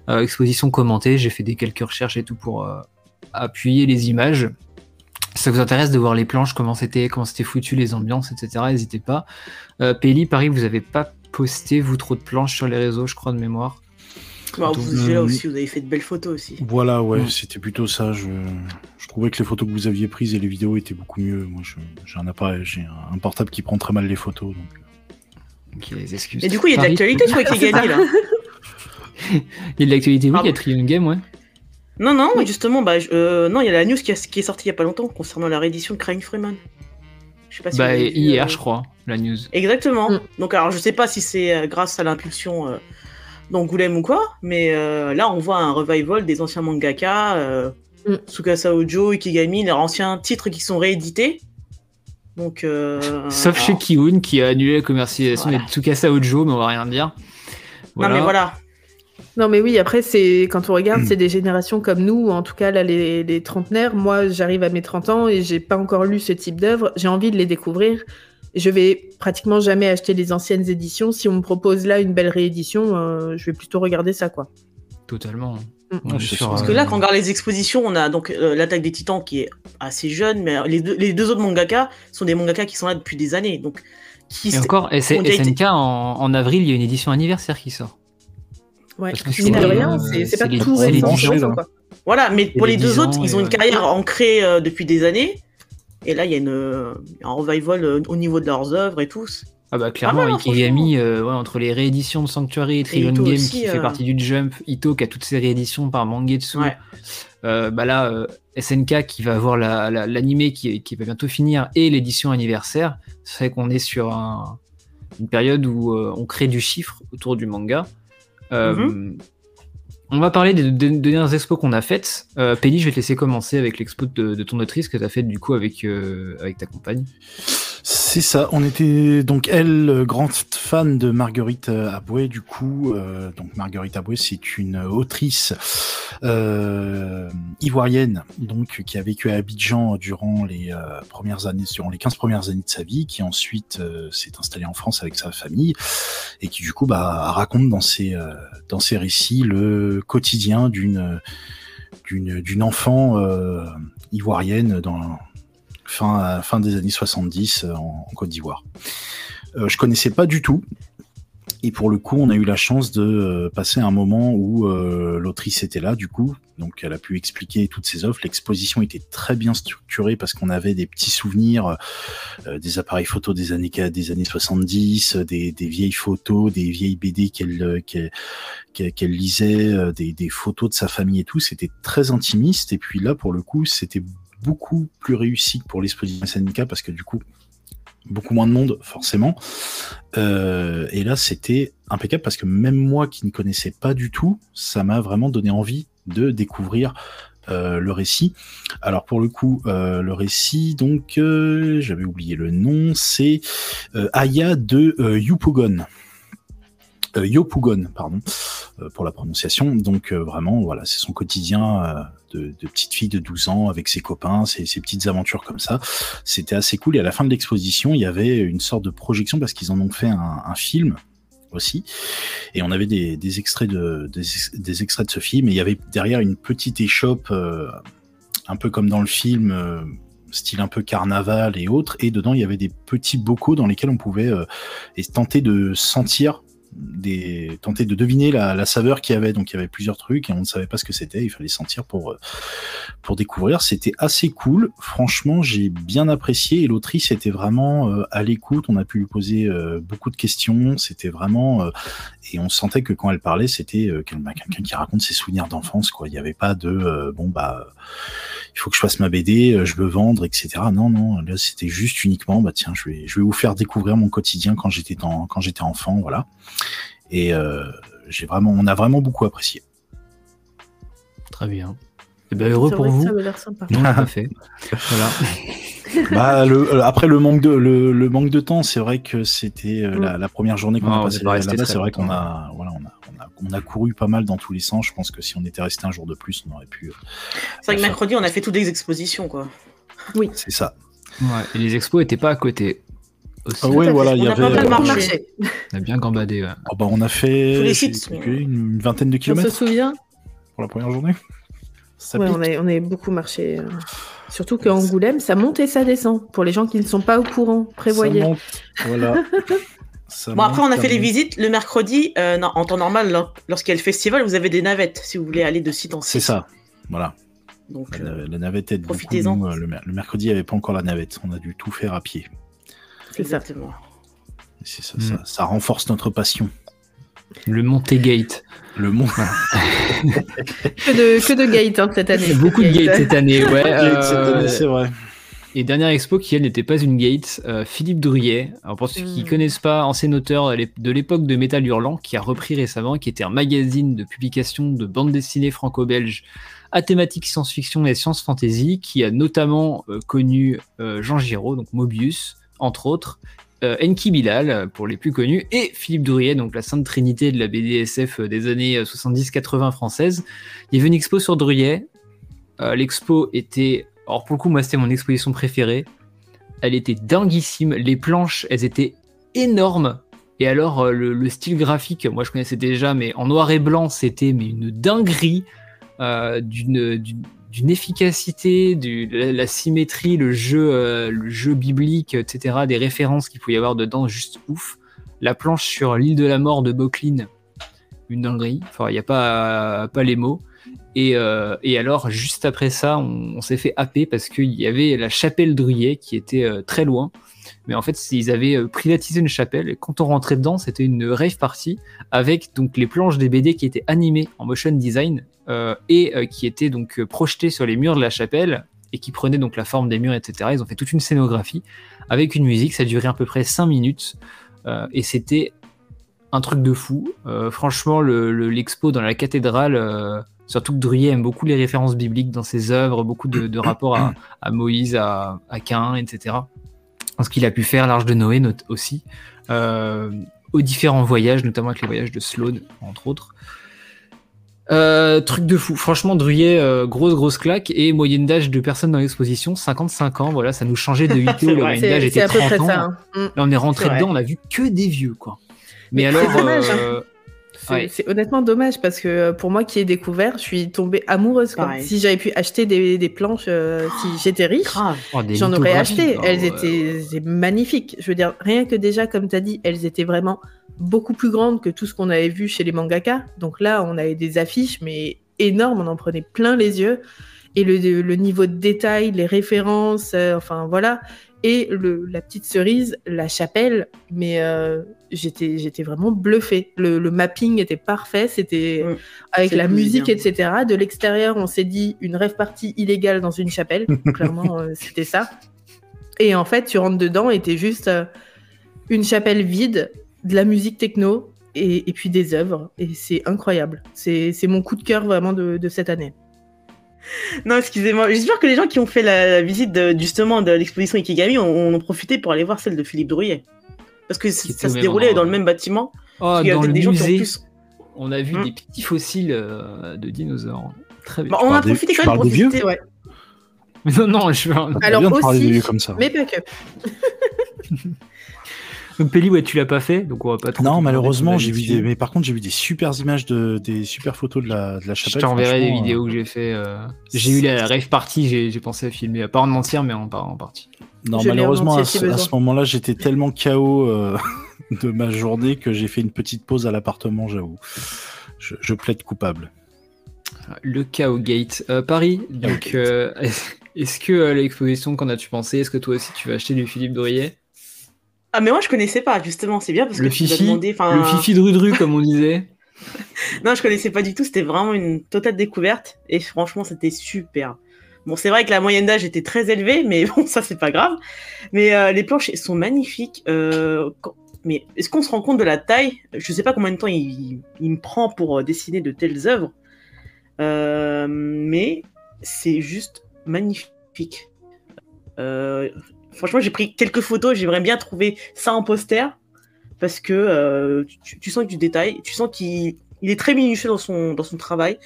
Euh, exposition commentée, j'ai fait des quelques recherches et tout pour euh, appuyer les images. Si ça vous intéresse de voir les planches, comment c'était, comment c'était foutu, les ambiances, etc., n'hésitez pas. Peli, pareil, vous avez pas posté, vous, trop de planches sur les réseaux, je crois, de mémoire. Donc, vous, euh, aussi, vous avez fait de belles photos aussi. Voilà, ouais, c'était plutôt ça. Je, je trouvais que les photos que vous aviez prises et les vidéos étaient beaucoup mieux. Moi, je- j'ai un appareil, j'ai un portable qui prend très mal les photos. Donc... Ok, les excuses. Et du coup, il y a de l'actualité sur Kigami là. [LAUGHS] Il y a de l'actualité, oui, il y a Trillion Game, ouais. Non, non, mais justement, bah, je- euh, non, il y a la news qui, a- qui est sortie il y a pas longtemps concernant la réédition de Crying Freeman. Je sais pas si Bah, hier, euh, je crois, la news. Exactement. Mm. Donc, alors, je sais pas si c'est euh, grâce à l'impulsion euh, d'Angoulême ou quoi, mais euh, là, on voit un revival des anciens mangaka, euh, Mm. Tsukasa Ojo, Ikigami, leurs anciens titres qui sont réédités. Donc, euh, Sauf alors- chez Kiun, qui a annulé la commercialisation Voilà. des Tsukasa Ojo, mais on va rien dire. Non, mais voilà. Non, mais oui, après, c'est quand on regarde, Mm. c'est des générations comme nous, en tout cas, là, les, les trentenaires. Moi, j'arrive à mes 30 ans et j'ai pas encore lu ce type d'œuvre. J'ai envie de les découvrir. Je vais pratiquement jamais acheter les anciennes éditions. Si on me propose là une belle réédition, euh, je vais plutôt regarder ça, quoi. Totalement. Mm. Ouais, c'est Parce euh, que là, quand on regarde les expositions, on a donc euh, l'attaque des titans qui est assez jeune, mais les deux, les deux autres mangaka sont des mangaka qui sont là depuis des années. Donc, qui Et encore, été- SNK, en, en avril, il y a une édition anniversaire qui sort. Ouais. C'est- rien, euh, pas tout récent, 10 ans, quoi. Voilà, mais pour les les deux 10 autres, ils ont et une ouais. carrière ancrée euh, depuis des années. Et là, il y a une, un revival euh, au niveau de leurs œuvres et tout. Ah bah clairement, mal, hein, Ikigami, euh, ouais, entre les rééditions de Sanctuary et Trillion Game aussi, qui fait euh. partie du Jump, Ito qui a toutes ses rééditions par Mangetsu, Ouais. euh, bah là, SNK qui va avoir la- la- l'animé qui, qui va bientôt finir et l'édition anniversaire, c'est vrai qu'on est sur un- une période où on crée du chiffre autour du manga. Mhm. On va parler des, dernières expos qu'on a faites. Euh, Penny, je vais te laisser commencer avec l'expo de, de ton autrice que tu as faite du coup avec, euh, avec ta compagne. C'est ça, on était donc elle grande fan de Marguerite euh, Aboué. Du coup euh, donc Marguerite Aboué c'est une autrice euh, ivoirienne donc qui a vécu à Abidjan durant les premières années durant les 15 premières années de sa vie qui ensuite s'est installée en France avec sa famille et qui du coup bah raconte dans ses dans ses récits le quotidien d'une d'une d'une enfant ivoirienne dans fin, fin des années 70 en, en Côte d'Ivoire. Euh, je connaissais pas du tout. Et pour le coup, on a eu la chance de euh, passer un moment où euh, l'autrice était là, du coup. Donc, elle a pu expliquer toutes ses offres. L'exposition était très bien structurée parce qu'on avait des petits souvenirs, euh, des appareils photos des années, des années 70, des, des vieilles photos, des vieilles BD qu'elle lisait, des, des photos de sa famille et tout. C'était très intimiste. Et puis là, pour le coup, c'était beaucoup plus réussi pour l'exposition SNK parce que du coup, beaucoup moins de monde forcément. Euh, et là, c'était impeccable parce que même moi qui ne connaissais pas du tout, ça m'a vraiment donné envie de découvrir euh, le récit. Alors pour le coup, euh, le récit, donc j'avais oublié le nom, c'est Aya de Yupogon. Euh, Yopugon, pardon, euh, pour la prononciation. Donc euh, vraiment, voilà, c'est son quotidien de, de, petite fille de 12 ans avec ses copains, ses, ses, petites aventures comme ça. C'était assez cool. Et à la fin de l'exposition, il y avait une sorte de projection parce qu'ils en ont fait un, un, film aussi. Et on avait des, des extraits de des, des, extraits de ce film. Et il y avait derrière une petite échoppe, euh, un peu comme dans le film. Euh, style un peu carnaval et autres, et dedans il y avait des petits bocaux dans lesquels on pouvait euh, tenter de sentir des tenter de deviner la, la saveur qu'il y avait. Donc il y avait plusieurs trucs et on ne savait pas ce que c'était. Il fallait sentir pour euh, pour découvrir. C'était assez cool. Franchement, j'ai bien apprécié et l'autrice était vraiment euh, à l'écoute. On a pu lui poser euh, beaucoup de questions. C'était vraiment euh, et on sentait que quand elle parlait, c'était euh, quelqu'un qui raconte ses souvenirs d'enfance. Quoi. Il n'y avait pas de euh, bon bah il faut que je fasse ma BD, je veux vendre, etc. Non, non, là c'était juste uniquement, bah tiens, je vais, je vais vous faire découvrir mon quotidien quand j'étais quand j'étais enfant, voilà. Et euh, j'ai vraiment, on a vraiment beaucoup apprécié. Très bien. Et ben heureux pour vous. Ça l'air sympa. Non, pas [LAUGHS] fait. voilà. [LAUGHS] bah, le, après le manque de le, le manque de temps, c'est vrai que c'était euh, la, la, première journée qu'on a passée là-bas. C'est vrai qu'on a, voilà, on a, on a, on a couru pas mal dans tous les sens. Je pense que si on était resté un jour de plus, on aurait pu. Euh, c'est vrai que mercredi, on a fait toutes les expositions, quoi. Oui. C'est ça. Ouais, et les expos étaient pas à côté. Aussi. Ah ouais, voilà, il y avait. marché. On a bien gambadé. Ouais. Oh bah, on a fait une vingtaine de kilomètres. On se souvient Pour la première journée. Ça ouais, on a, on a beaucoup marché. Euh... Surtout qu'à Angoulême, ça monte et ça descend. Pour les gens qui ne sont pas au courant, prévoyez. Ça monte. Voilà. [LAUGHS] Ça bon, après, on a fait les visites le mercredi. Euh, non, en temps normal, lorsqu'il y a le festival, vous avez des navettes si vous voulez aller de site en site. C'est ça. Voilà. Donc, la, la navette aide profitez-en. Beaucoup, le, le, mercredi, il n'y avait pas encore la navette. On a dû tout faire à pied. Exactement. Ça, mm. ça, ça, renforce notre passion. Le Montegate. Le mont. [LAUGHS] que, de, que de gate hein, cette année. [LAUGHS] Beaucoup de gate cette année, ouais. euh... c'est vrai. Et dernière expo qui, elle, n'était pas une gate, euh, Philippe Drouillet. Alors pour ceux qui ne mmh. connaissent pas, ancien auteur de l'époque de Métal Hurlant, qui a repris récemment, qui était un magazine de publication de bande dessinée franco-belge à thématique science-fiction et science-fantasy, qui a notamment euh, connu euh, Jean Giraud, donc Mobius, entre autres, euh, Enki Bilal, pour les plus connus, et Philippe Drouillet, donc la sainte trinité de la BDSF des années 70-80 françaises. Il y avait une expo sur Drouillet. L'expo était alors pour le coup, moi c'était mon exposition préférée. Elle était dinguissime. Les planches, elles étaient énormes. Et alors le, le style graphique, moi je connaissais déjà, mais en noir et blanc, c'était une dinguerie euh, d'une d'une efficacité, du, la, symétrie, le jeu, euh, le jeu biblique, etc. Des références qu'il pouvait y avoir dedans, juste ouf. La planche sur l'île de la mort de Bocklin, une dinguerie. Enfin, il n'y a pas, pas les mots. Et, euh, alors, juste après ça, on, s'est fait happer parce qu'il y avait la chapelle Druyet qui était euh, très loin. Mais en fait, ils avaient privatisé une chapelle. Et quand on rentrait dedans, c'était une rave party avec donc les planches des BD qui étaient animées en motion design et euh, qui étaient donc projetées sur les murs de la chapelle et qui prenaient donc la forme des murs, etc. Ils ont fait toute une scénographie avec une musique. Ça durait à peu près 5 minutes et c'était un truc de fou. franchement, l'expo le, dans la cathédrale Surtout que Druyet aime beaucoup les références bibliques dans ses œuvres, beaucoup de, rapports à, Moïse, à, à Cain, etc. Ce qu'il a pu faire, l'Arche de Noé aussi, euh, aux différents voyages, notamment avec les voyages de Sloane, entre autres. Euh, truc de fou. Franchement, Druyet, euh, grosse, grosse claque. Et moyenne d'âge de personnes dans l'exposition, 55 ans. Voilà, ça nous changeait de 8 [LAUGHS] ans. Le moyenne d'âge était 30 ans. Ça, hein. Là, on est rentré est dedans, on a vu que des vieux, quoi. Mais, Mais alors. Dommage, hein. C'est honnêtement dommage parce que euh, pour moi qui ai découvert, je suis tombée amoureuse. quoi. Si j'avais pu acheter des, des planches, euh, si j'étais riche. Oh, j'en aurais acheté. Oh, elles ouais. étaient c'est magnifiques. Je veux dire, rien que déjà, comme tu as dit, elles étaient vraiment beaucoup plus grandes que tout ce qu'on avait vu chez les mangaka. Donc là, on avait des affiches, mais énormes, on en prenait plein les yeux. Et le, le niveau de détail, les références, euh, enfin voilà. Et le, la petite cerise, la chapelle, mais euh, j'étais j'étais vraiment bluffée. Le, le mapping était parfait, c'était Mm. avec la musique, etc. De l'extérieur, on s'est dit une rêve partie illégale dans une chapelle. [LAUGHS] Clairement, euh, c'était ça. Et en fait, tu rentres dedans et t'es juste euh, une chapelle vide, de la musique techno et, et puis des œuvres. Et c'est incroyable. C'est c'est mon coup de cœur vraiment de, de cette année. [LAUGHS] Non, excusez-moi. J'espère que les gens qui ont fait la, la visite de, justement de l'exposition Ikigami ont, ont profité pour aller voir celle de Philippe Drouillet. Parce que ça se déroulait dans le même bâtiment. Oh, Il y a des gens qui ont plus. on a vu Hmm. des petits fossiles euh, de dinosaures. Très bien. Bon, on a des- profité quand même pour vieux visiter. Ouais. [LAUGHS] Mais non, non, je veux. Alors bien aussi, comme ça. Mais pas que. [LAUGHS] Donc ouais, tu l'as pas fait, donc on va pas trop. Non, malheureusement, j'ai vu des. Mais par contre, j'ai vu des super images de des super photos de la de la Je chapelle. t'enverrai des vidéos que j'ai fait. euh, J'ai eu la rave party, j'ai j'ai pensé à filmer, pas en entière, mais en, en partie. euh, Non, Je malheureusement, entier à ce, à besoin. ce moment-là, j'étais tellement KO euh, [LAUGHS] de ma journée que j'ai fait une petite pause à l'appartement, j'avoue. Je, je plaide coupable. Le Chaos Gate. Euh, Paris, donc, euh, [LAUGHS] est-ce que euh, l'exposition, qu'en as-tu pensé? Est-ce que toi aussi tu vas acheter du Philippe Drouillet? Ah, mais moi je connaissais pas, justement. C'est bien parce Le que tu nous as Fifi demandé. Le Fifi Drudru, comme on disait. [LAUGHS] Non, je connaissais pas du tout. C'était vraiment une totale découverte. Et franchement, c'était super. Bon, c'est vrai que la moyenne d'âge était très élevée, mais [LAUGHS] bon, ça, c'est pas grave. Mais euh, les planches sont magnifiques. Euh, quand- Mais est-ce qu'on se rend compte de la taille? Je sais pas combien de temps il, il me prend pour euh, dessiner de telles œuvres. Euh, mais c'est juste magnifique. Euh, franchement, j'ai pris quelques photos. J'aimerais bien trouver ça en poster. Parce que euh, tu, sens du détail. Tu sens qu'il il est très minutieux dans son, travail.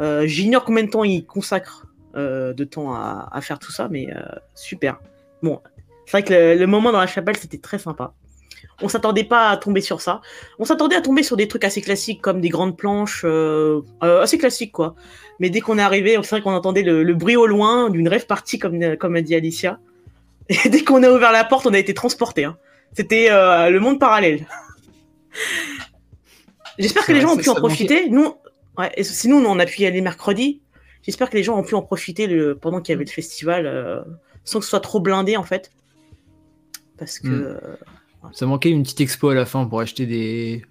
Euh, J'ignore combien de temps il consacre euh, de temps à, faire tout ça, mais super. Bon, c'est vrai que le, moment dans la chapelle, c'était très sympa. On s'attendait pas à tomber sur ça. On s'attendait à tomber sur des trucs assez classiques, comme des grandes planches, assez classiques, quoi. Mais dès qu'on est arrivé, c'est vrai qu'on entendait le, le bruit au loin d'une rêve partie, comme, comme a dit Alicia. Et dès qu'on a ouvert la porte, on a été transporté. Hein. C'était euh, le monde parallèle. J'espère que les gens ont pu en profiter. Nous, ouais, et sinon, nous, on a pu y aller mercredi. J'espère que les gens ont pu en profiter le, pendant qu'il y avait le festival, euh, sans que ce soit trop blindé, en fait. Parce que. Mm. euh, Ça manquait une petite expo à la fin pour acheter des,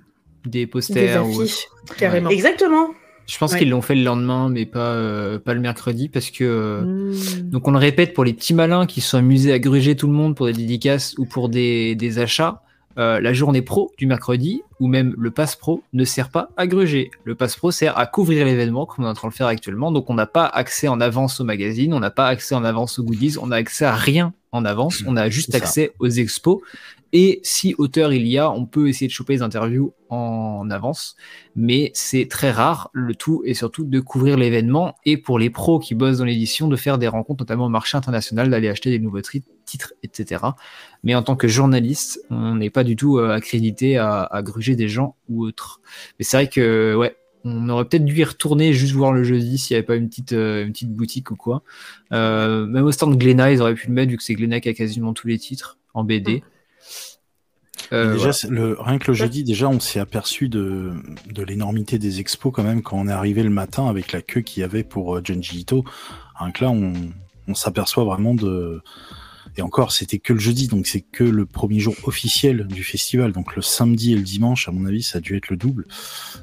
des Des posters. ou- affiches, carrément. Exactement. Je pense Ouais. qu'ils l'ont fait le lendemain, mais pas, euh, pas le mercredi, parce que. euh, Mmh. Donc on le répète pour les petits malins qui se sont amusés à gruger tout le monde pour des dédicaces ou pour des, des achats. euh, la journée pro du mercredi ou même le pass pro ne sert pas à gruger. Le pass pro sert à couvrir l'événement comme on est en train de le faire actuellement. Donc on n'a pas accès en avance au magazine, on n'a pas accès en avance aux goodies, on n'a accès à rien en avance, on a juste accès aux expos. Et si auteur il y a, on peut essayer de choper les interviews en avance, mais c'est très rare. Le tout est surtout de couvrir l'événement et pour les pros qui bossent dans l'édition, de faire des rencontres, notamment au marché international, d'aller acheter des nouveaux titres, etc. Mais en tant que journaliste, on n'est pas du tout euh, accrédité à, gruger des gens ou autres. Mais c'est vrai que, ouais, on aurait peut-être dû y retourner juste voir le jeudi s'il n'y avait pas une petite, euh, une petite boutique ou quoi. Euh, même au stand Glénat, ils auraient pu le mettre vu que c'est Glénat qui a quasiment tous les titres en BD. Euh, déjà, voilà. le, rien que le jeudi, déjà, on s'est aperçu de, de l'énormité des expos quand même quand on est arrivé le matin avec la queue qu'il y avait pour euh, Junji Ito. Rien que là, on, on s'aperçoit vraiment de. Et encore, c'était que le jeudi, donc c'est que le premier jour officiel du festival. Donc le samedi et le dimanche, à mon avis, ça a dû être le double.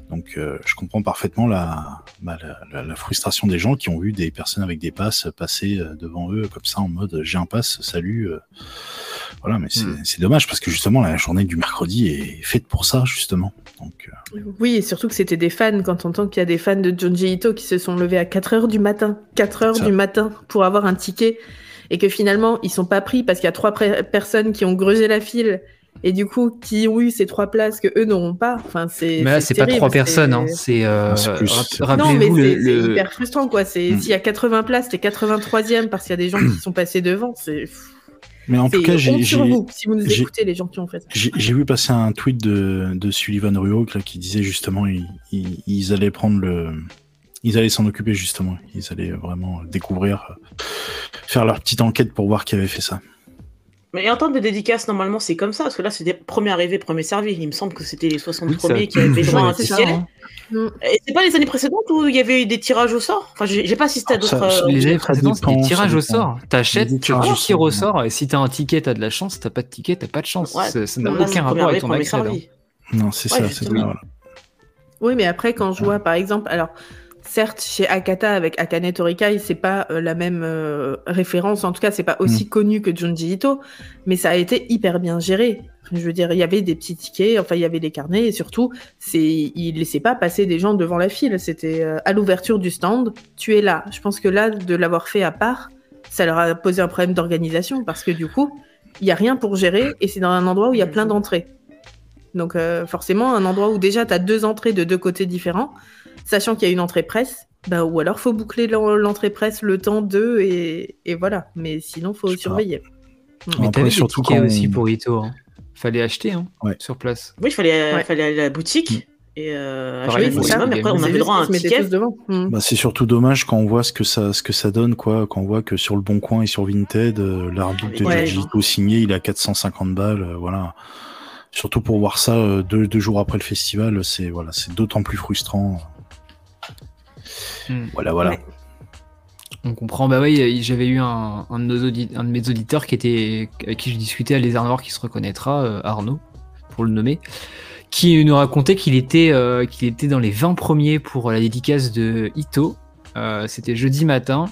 Donc euh, je comprends parfaitement la, bah, la, la- la frustration des gens qui ont vu des personnes avec des passes passer devant eux comme ça en mode j'ai un pass, salut. euh. Voilà, mais c'est Mm. c'est dommage parce que justement la journée du mercredi est faite pour ça justement. Donc euh, Oui, et surtout que c'était des fans, quand on entend qu'il y a des fans de Junji Ito qui se sont levés à 4 heures du matin, 4 heures Ça. du matin pour avoir un ticket, et que finalement, ils sont pas pris parce qu'il y a trois personnes qui ont grugé la file, et du coup, qui ont eu ces trois places que eux n'auront pas. Enfin, c'est. Mais là, c'est pas terrible, trois c'est- personnes, hein. c'est. euh, Non, mais Rappelez-vous c'est le. hyper frustrant, quoi. C'est Mm. S'il y a 80 places, t'es 83e parce qu'il y a des gens [CLEARS THROAT] qui sont passés devant. C'est. Mais en tout cas, j'ai honte sur j'ai- vous, si vous nous j'ai- écoutez, les gens qui ont fait ça. j'ai- j'ai vu passer un tweet de, de Sullivan Ruok là, qui disait justement ils, ils, ils allaient prendre le. Ils allaient s'en occuper justement. Ils allaient vraiment découvrir, euh, faire leur petite enquête pour voir qui avait fait ça. Mais en termes de dédicace, normalement, c'est comme ça, parce que là, c'était premier arrivé, premier servi. Il me semble que c'était les 60 Oui, ça- premiers qui avaient [LAUGHS] droit à un ticket. hein. Et c'est pas les années précédentes où il y avait eu des tirages au sort? Enfin, j'ai pas assisté à d'autres. ça- euh, Les années précédentes, c'était des tirages au sort. T'achètes, tu tirages au tires au sort, sort, et si t'as un ticket, t'as de la chance. Si t'as pas de ticket, t'as pas de chance. Ouais. Ça n'a aucun rapport avec ton accès. Non, c'est ça, c'est ça. Oui, mais après, quand je vois, par exemple, alors, certes, chez Akata, avec Akane Torikai, c'est pas euh, la même euh, référence, en tout cas, c'est pas aussi connu que Junji Ito, mais ça a été hyper bien géré. Je veux dire, il y avait des petits tickets, enfin, il y avait les carnets, et surtout, c'est, il laissait pas passer des gens devant la file. C'était euh, à l'ouverture du stand, tu es là. Je pense que là, de l'avoir fait à part, ça leur a posé un problème d'organisation, parce que du coup, il y a rien pour gérer, et c'est dans un endroit où il y a plein d'entrées. Donc forcément, un endroit où déjà tu as deux entrées de deux côtés différents, sachant qu'il y a une entrée presse, bah, ou alors faut boucler l'en- l'entrée presse le temps d'eux et, et voilà. Mais sinon, faut Je surveiller. Mais t'avais surtout quand aussi on- pour Ito. hein. Fallait acheter hein, Ouais. sur place. Oui, il fallait, Ouais. fallait aller à la boutique et euh, Pareil, et après, on avait droit à un ticket. devant. Mm. Bah, c'est surtout dommage quand on voit ce que ça, ce que ça donne, quoi. Quand on voit que sur le Bon Coin et sur Vinted, euh, l'arbitre de Ouais. Giorgito signé, il est à 450 balles, euh, voilà. Surtout pour voir ça euh, deux, deux jours après le festival, c'est voilà, c'est d'autant plus frustrant. Hmm. Voilà, voilà. Ouais. On comprend. Bah oui, j'avais eu un, un de nos audi- un de mes auditeurs qui était avec qui je discutais à Lézard Noir qui se reconnaîtra, euh, Arnaud, pour le nommer, qui nous racontait qu'il était euh, qu'il était dans les 20 premiers pour la dédicace de Ito. Euh, C'était jeudi matin.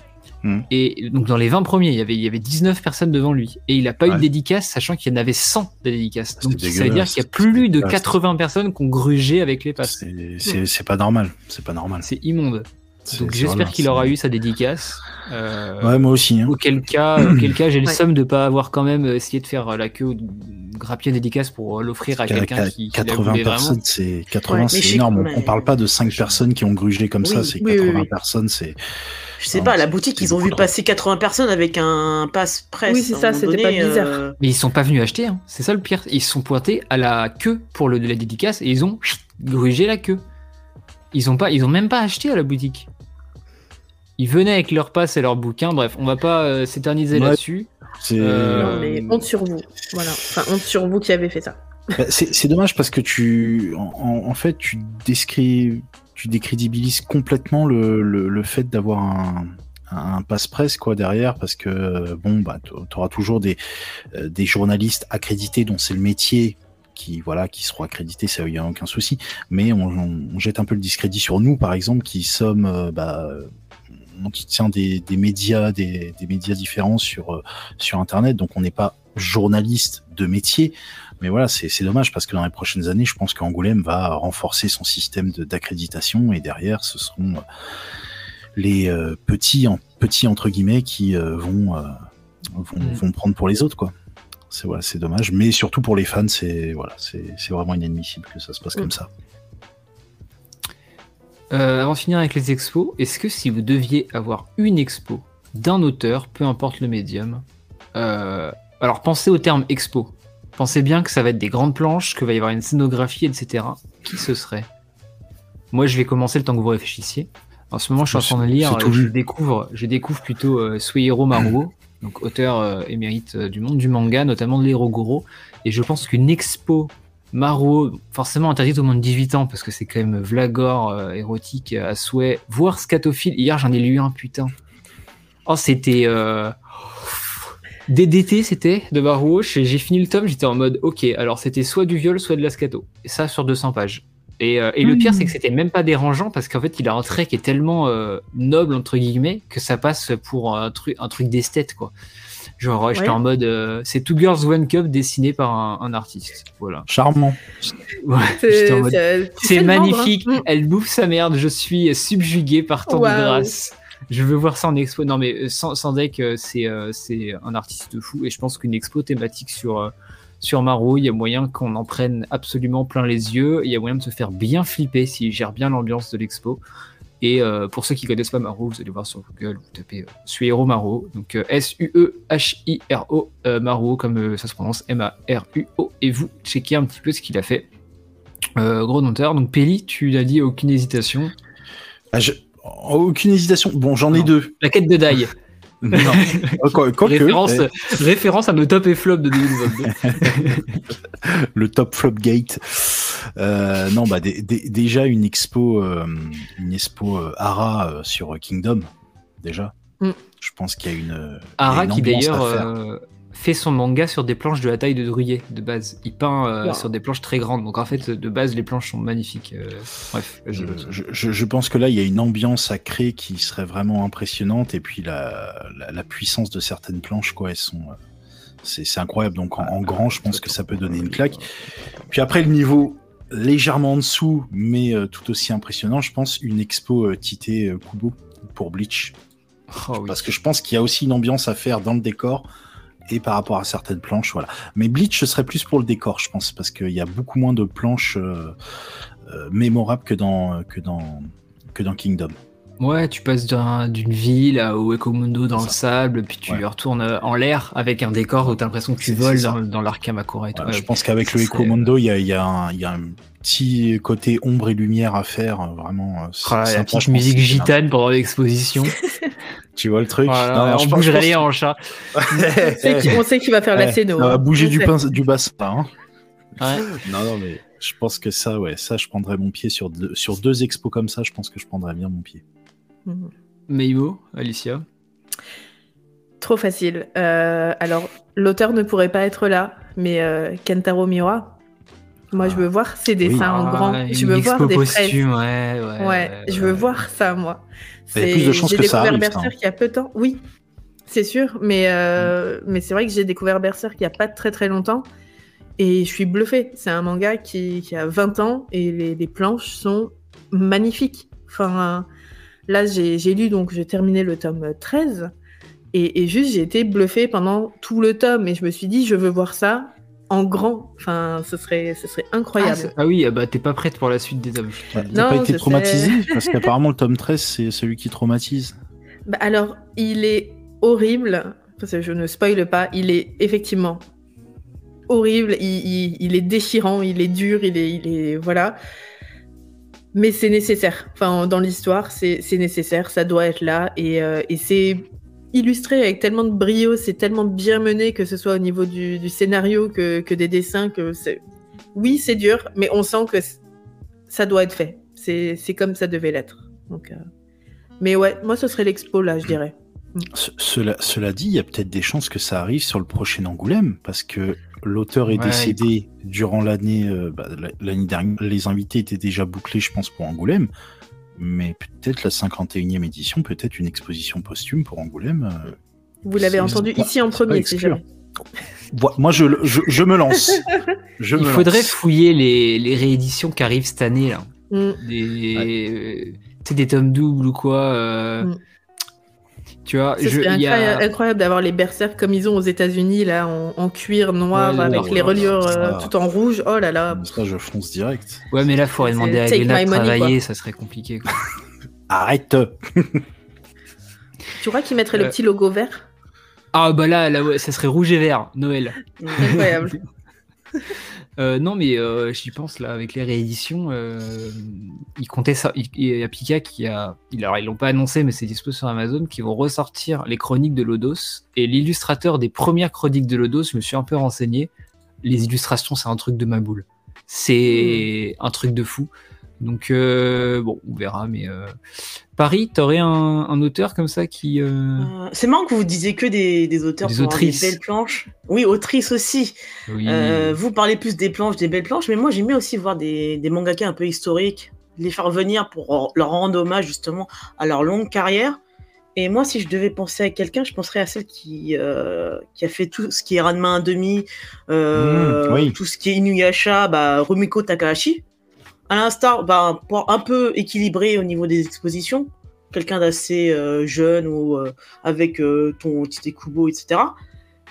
Hmm. Et donc dans les 20 premiers, il y avait, il y avait 19 personnes devant lui. Et il n'a pas eu Ouais. de dédicace, sachant qu'il y en avait 100 de dédicaces. Donc ça veut dire qu'il y a plus de dégueulasse. 80 personnes qui ont grugé avec les passes. C'est- pas normal, c'est pas normal. C'est immonde. Donc j'espère qu'il aura eu sa dédicace. Euh, Ouais, moi aussi. Hein. Auquel cas, auquel cas j'ai le Ouais. somme de pas avoir quand même essayé de faire la queue ou de grappiller une dédicace pour l'offrir à quelqu'un qui, qui la 80 voulait personnes, c'est 80, Ouais, mais c'est énorme. que- On- mais- parle pas de 5 personnes qui ont grugé comme ça, c'est oui, oui, 80 oui. personnes, c'est Je sais Non, pas, à la boutique, ils ont vu passer 80 personnes avec un passe presse. Oui, c'est ça, c'était pas bizarre. euh, Mais ils sont pas venus acheter, hein. c'est ça le pire. Ils se sont pointés à la queue pour le, la dédicace et ils ont grugé la queue. Ils ont pas, ils ont même pas acheté à la boutique. Ils venaient avec leur passe et leur bouquin. Bref, on va pas euh, s'éterniser Ouais. là-dessus. c'est Euh, Non, mais honte sur vous. Voilà. Enfin, honte sur vous qui avez fait ça. Bah, c'est dommage parce que tu, en, en- en fait, tu décris, tu décrédibilises complètement le, le, le fait d'avoir un, un passe-presse quoi derrière parce que bon bah tu auras toujours des euh, des journalistes accrédités dont c'est le métier qui voilà qui seront accrédités ça y a aucun souci. Mais on, on- on jette un peu le discrédit sur nous par exemple qui sommes euh, bah on tient des, des médias des, des médias différents sur euh, sur internet. Donc on n'est pas journaliste de métier mais voilà, c'est dommage parce que dans les prochaines années, je pense qu'Angoulême va renforcer son système d'accréditation et derrière, ce seront euh, les euh, petits, en, petits entre guillemets qui euh, vont, euh, vont, vont prendre pour les autres, quoi. C'est voilà, c'est dommage, mais surtout pour les fans, c'est voilà, c'est vraiment inadmissible que ça se passe Mm. comme ça. Avant de finir avec les expos, est-ce que si vous deviez avoir une expo d'un auteur, peu importe le médium, alors pensez au terme expo. Pensez bien que ça va être des grandes planches, que va y avoir une scénographie, etc. Qui ce serait? Moi, je vais commencer le temps que vous réfléchissiez. En ce moment, je suis en train de lire, tout je découvre, je découvre plutôt euh, Suihiro Maruo, donc auteur euh, émérite euh, du monde du manga, notamment de l'Hérogoro. Et je pense qu'une expo Maruo, forcément interdite au moins de 18 ans, parce que c'est quand même Vlagor euh, érotique à souhait, voire scatophile. Hier, j'en ai lu un, putain. Oh, c'était. DDT, c'était de Maruo. J'ai j'ai fini le tome, j'étais en mode, ok, alors c'était soit du viol, soit de la scato. Et ça sur 200 pages. Et, euh, et le pire, c'est que c'était même pas dérangeant parce qu'en fait, il a un trait qui est tellement euh, noble, entre guillemets, que ça passe pour un truc, un truc d'esthète, quoi. Genre, ouais, j'étais en mode, euh, c'est Two Girls One Cup dessiné par un, un artiste. Voilà. Charmant. [LAUGHS] Ouais, c'est- hein. magnifique, Mm. elle bouffe sa merde, je suis subjugué par tant de grâce. Je veux voir ça en expo. Non, mais euh, sans, deck, euh, c'est euh, c'est un artiste de fou. Et je pense qu'une expo thématique sur, sur Maro, il y a moyen qu'on en prenne absolument plein les yeux. Il y a moyen de se faire bien flipper s'il gère bien l'ambiance de l'expo. Et pour ceux qui connaissent pas Maro, vous allez voir sur Google, vous tapez euh, Suihiro Maro, donc S-U-E-H-I-R-O Maro, comme ça se prononce, M-A-R-U-O, et vous checkez un petit peu ce qu'il a fait. Gros noteur. Donc Peli, tu l'as dit, aucune hésitation. Ah, je- Aucune hésitation. Bon, j'en ai Non. deux. La quête de Dai, [LAUGHS] Non. Euh, quoi- référence, référence à nos top et flop de 2022. [LAUGHS] le top flop gate. Euh, non, bah dé- dé- déjà une expo, euh, une expo euh, Ara euh, sur Kingdom. Déjà, Mm. je pense qu'il y a une. Ara il y a qui d'ailleurs à faire. Fait son manga sur des planches de la taille de Druillet de base. Il peint euh, sur des planches très grandes. Donc en fait, de base, les planches sont magnifiques. Euh, bref. Je, je- je- je- je pense que là, il y a une ambiance à créer qui serait vraiment impressionnante. Et puis la, la, la puissance de certaines planches, quoi, elles sont. euh, C'est incroyable. Donc en, en grand, je pense que ça peut donner une claque. Puis après, le niveau légèrement en dessous, mais euh, tout aussi impressionnant, je pense une expo euh, Tité euh, Kubo pour Bleach. Oh oui. Parce que je pense qu'il y a aussi une ambiance à faire dans le décor et par rapport à certaines planches, voilà. Mais Bleach, ce serait plus pour le décor, je pense, parce qu'il y a beaucoup moins de planches euh, euh, mémorables que dans, que dans, que dans Kingdom. Ouais, tu passes d'un- d'une ville à- au Ekomundo dans le sable, puis tu Ouais. retournes euh, en l'air avec un décor où t'as l'impression que tu voles dans, dans et tout. Voilà, Ouais, je pense qu'avec le Ecomondo, il y a, il y, a un- il y a un petit côté ombre et lumière à faire, vraiment. là, la petite musique gitane pendant l'exposition. [LAUGHS] Tu vois le truc Voilà, Non, on bougerait je les pense- hanches. hein. On sait qu'il- on va faire la Ouais, scéno. Ça va bouger On du, sait. pince- du bassin. hein. Ouais. Non, non, mais je pense que ça, ouais, ça, je prendrais mon pied sur deux, sur deux expos comme ça. Je pense que je prendrais bien mon pied. Mhm. Meimo, Alicia. Trop facile. Euh, alors, l'auteur ne pourrait pas être là, mais euh, Kentaro Miura. Moi, je veux voir ses dessins en Ah, grand. Je une veux voir des fraises. posthume, ouais, ouais. Ouais, je veux ouais. voir ça, moi. A plus de chances j'ai que ça découvert arrive, ça, Berserk il y a peu de temps. Oui, c'est sûr, mais, euh, mais c'est vrai que j'ai découvert Berserk il y a pas très très longtemps et je suis bluffée. C'est un manga qui, qui a 20 ans et les, les planches sont magnifiques. Enfin, là, j'ai j'ai lu, donc j'ai terminé le tome 13 et, et juste j'ai été bluffée pendant tout le tome et je me suis dit, je veux voir ça en grand. Enfin, ce serait, ce serait Ah, incroyable. c'est- ah oui, ah bah t'es pas prête pour la suite des tomes. T'as pas été je traumatisé Parce qu'apparemment, le tome 13, c'est celui qui traumatise. Bah alors, il est horrible, parce que je ne spoile pas, il est effectivement horrible, il, il- il est déchirant, il est dur, il est, il est voilà. Mais c'est nécessaire. Enfin, dans l'histoire, c'est c'est nécessaire, ça doit être là. Et, euh, et c'est illustré avec tellement de brio, c'est tellement bien mené, que ce soit au niveau du, du scénario que, que des dessins, que c'est... Oui, c'est dur, mais on sent que ça doit être fait. C'est c'est comme ça devait l'être. Donc, euh, Mais ouais, moi, ce serait l'expo, là, je dirais. Ce- Cela, cela dit, il y a peut-être des chances que ça arrive sur le prochain Angoulême, parce que l'auteur est Ouais, décédé durant l'année euh, bah, la- l'année dernière. Les invités étaient déjà bouclés, je pense, pour Angoulême. Mais peut-être la 51e édition, peut-être une exposition posthume pour Angoulême. euh. Vous l'avez entendu pas- ici en premier, si jamais. Moi, je, le- je, je me lance. [LAUGHS] Je Il me faudrait lance. fouiller les, les rééditions qui arrivent cette année là. Mm. Des, euh, tu sais, des tomes doubles ou quoi. euh, Mm. Tu vois, Ce je, serait il y a- incroyable, d'avoir les berserks comme ils ont aux États-Unis, là, en, en cuir noir, Ouais, avec ouais, les reliures euh, tout en rouge. Oh là là. Ça, je fonce direct. Ouais, mais là, il faudrait C'est demander à Elena de money, travailler, ça serait compliqué. quoi. [LAUGHS] Arrête Tu crois qu'ils mettraient le Euh. petit logo vert? Ah bah là, là ouais, ça serait rouge et vert, Noël. Incroyable. [LAUGHS] Euh, non, mais euh, j'y pense là, avec les rééditions, euh, ils comptaient ça. Il il y a Pika qui a. Il, alors, ils l'ont pas annoncé, mais c'est dispo sur Amazon, qui vont ressortir les chroniques de Lodos. Et l'illustrateur des premières chroniques de Lodos, je me suis un peu renseigné. Les illustrations, c'est un truc de ma boule. C'est un truc de fou. Donc, euh, bon, on verra. Mais euh, Paris, t'aurais un, un auteur comme ça qui. euh, Euh, c'est marrant que vous disiez que des, des auteurs Des pour avoir autrices. des belles planches. Oui, autrices aussi. oui. Euh, vous parlez plus des planches, des belles planches, mais moi j'aimais aussi voir des, des mangaka un peu historiques, les faire venir pour leur rendre hommage justement à leur longue carrière. Et moi, si je devais penser à quelqu'un, je penserais à celle qui, euh, qui a fait tout ce qui est Ranma 1,5, euh, Mmh, oui. tout ce qui est Inuyasha, bah, Rumiko Takahashi. À l'instar, bah, pour un peu équilibré au niveau des expositions, quelqu'un d'assez euh, jeune ou euh, avec euh, ton Tite Kubo, etc.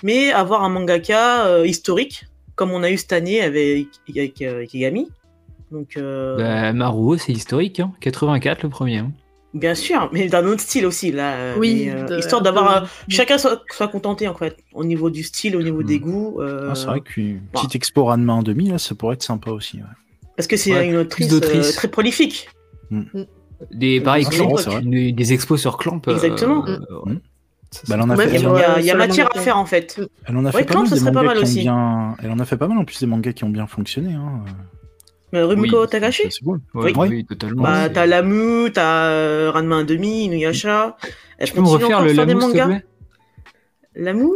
Mais avoir un mangaka euh, historique, comme on a eu cette année avec, avec, euh, avec Igami. Donc, euh, Bah, Maruo, c'est historique, hein. 84 le premier. hein. Bien sûr, mais d'un autre style aussi, là. Oui, mais, euh, de- histoire d'avoir. euh, chacun soit, soit contenté, en fait, au niveau du style, au niveau des Mm. goûts. euh, Ah, c'est vrai qu'une bah. petite expo Ranma en demi, là, ça pourrait être sympa aussi. ouais. Parce que c'est Ouais, une autrice, euh, très prolifique. Des, pareil, Clamp, c'est vrai. une- des expos sur Clamp. euh, Exactement. euh, ouais. Mm. Ça, Bah, elle en a Même fait, Il y a, y matière à faire, en fait. elle en a Ouais, fait pas Clamp, mal ça des serait pas mal aussi. bien. Elle en a fait pas mal en plus des mangas qui ont bien fonctionné. Hein. Euh, Rumiko Oui, Takashi C'est cool. Ouais, Oui. oui, totalement. Bah, t'as Lamu, t'as euh, Ranma 1,5, Inuyasha. Elle Tu peux me refaire le des Lamu, s'il te mangas. plaît? Lamu?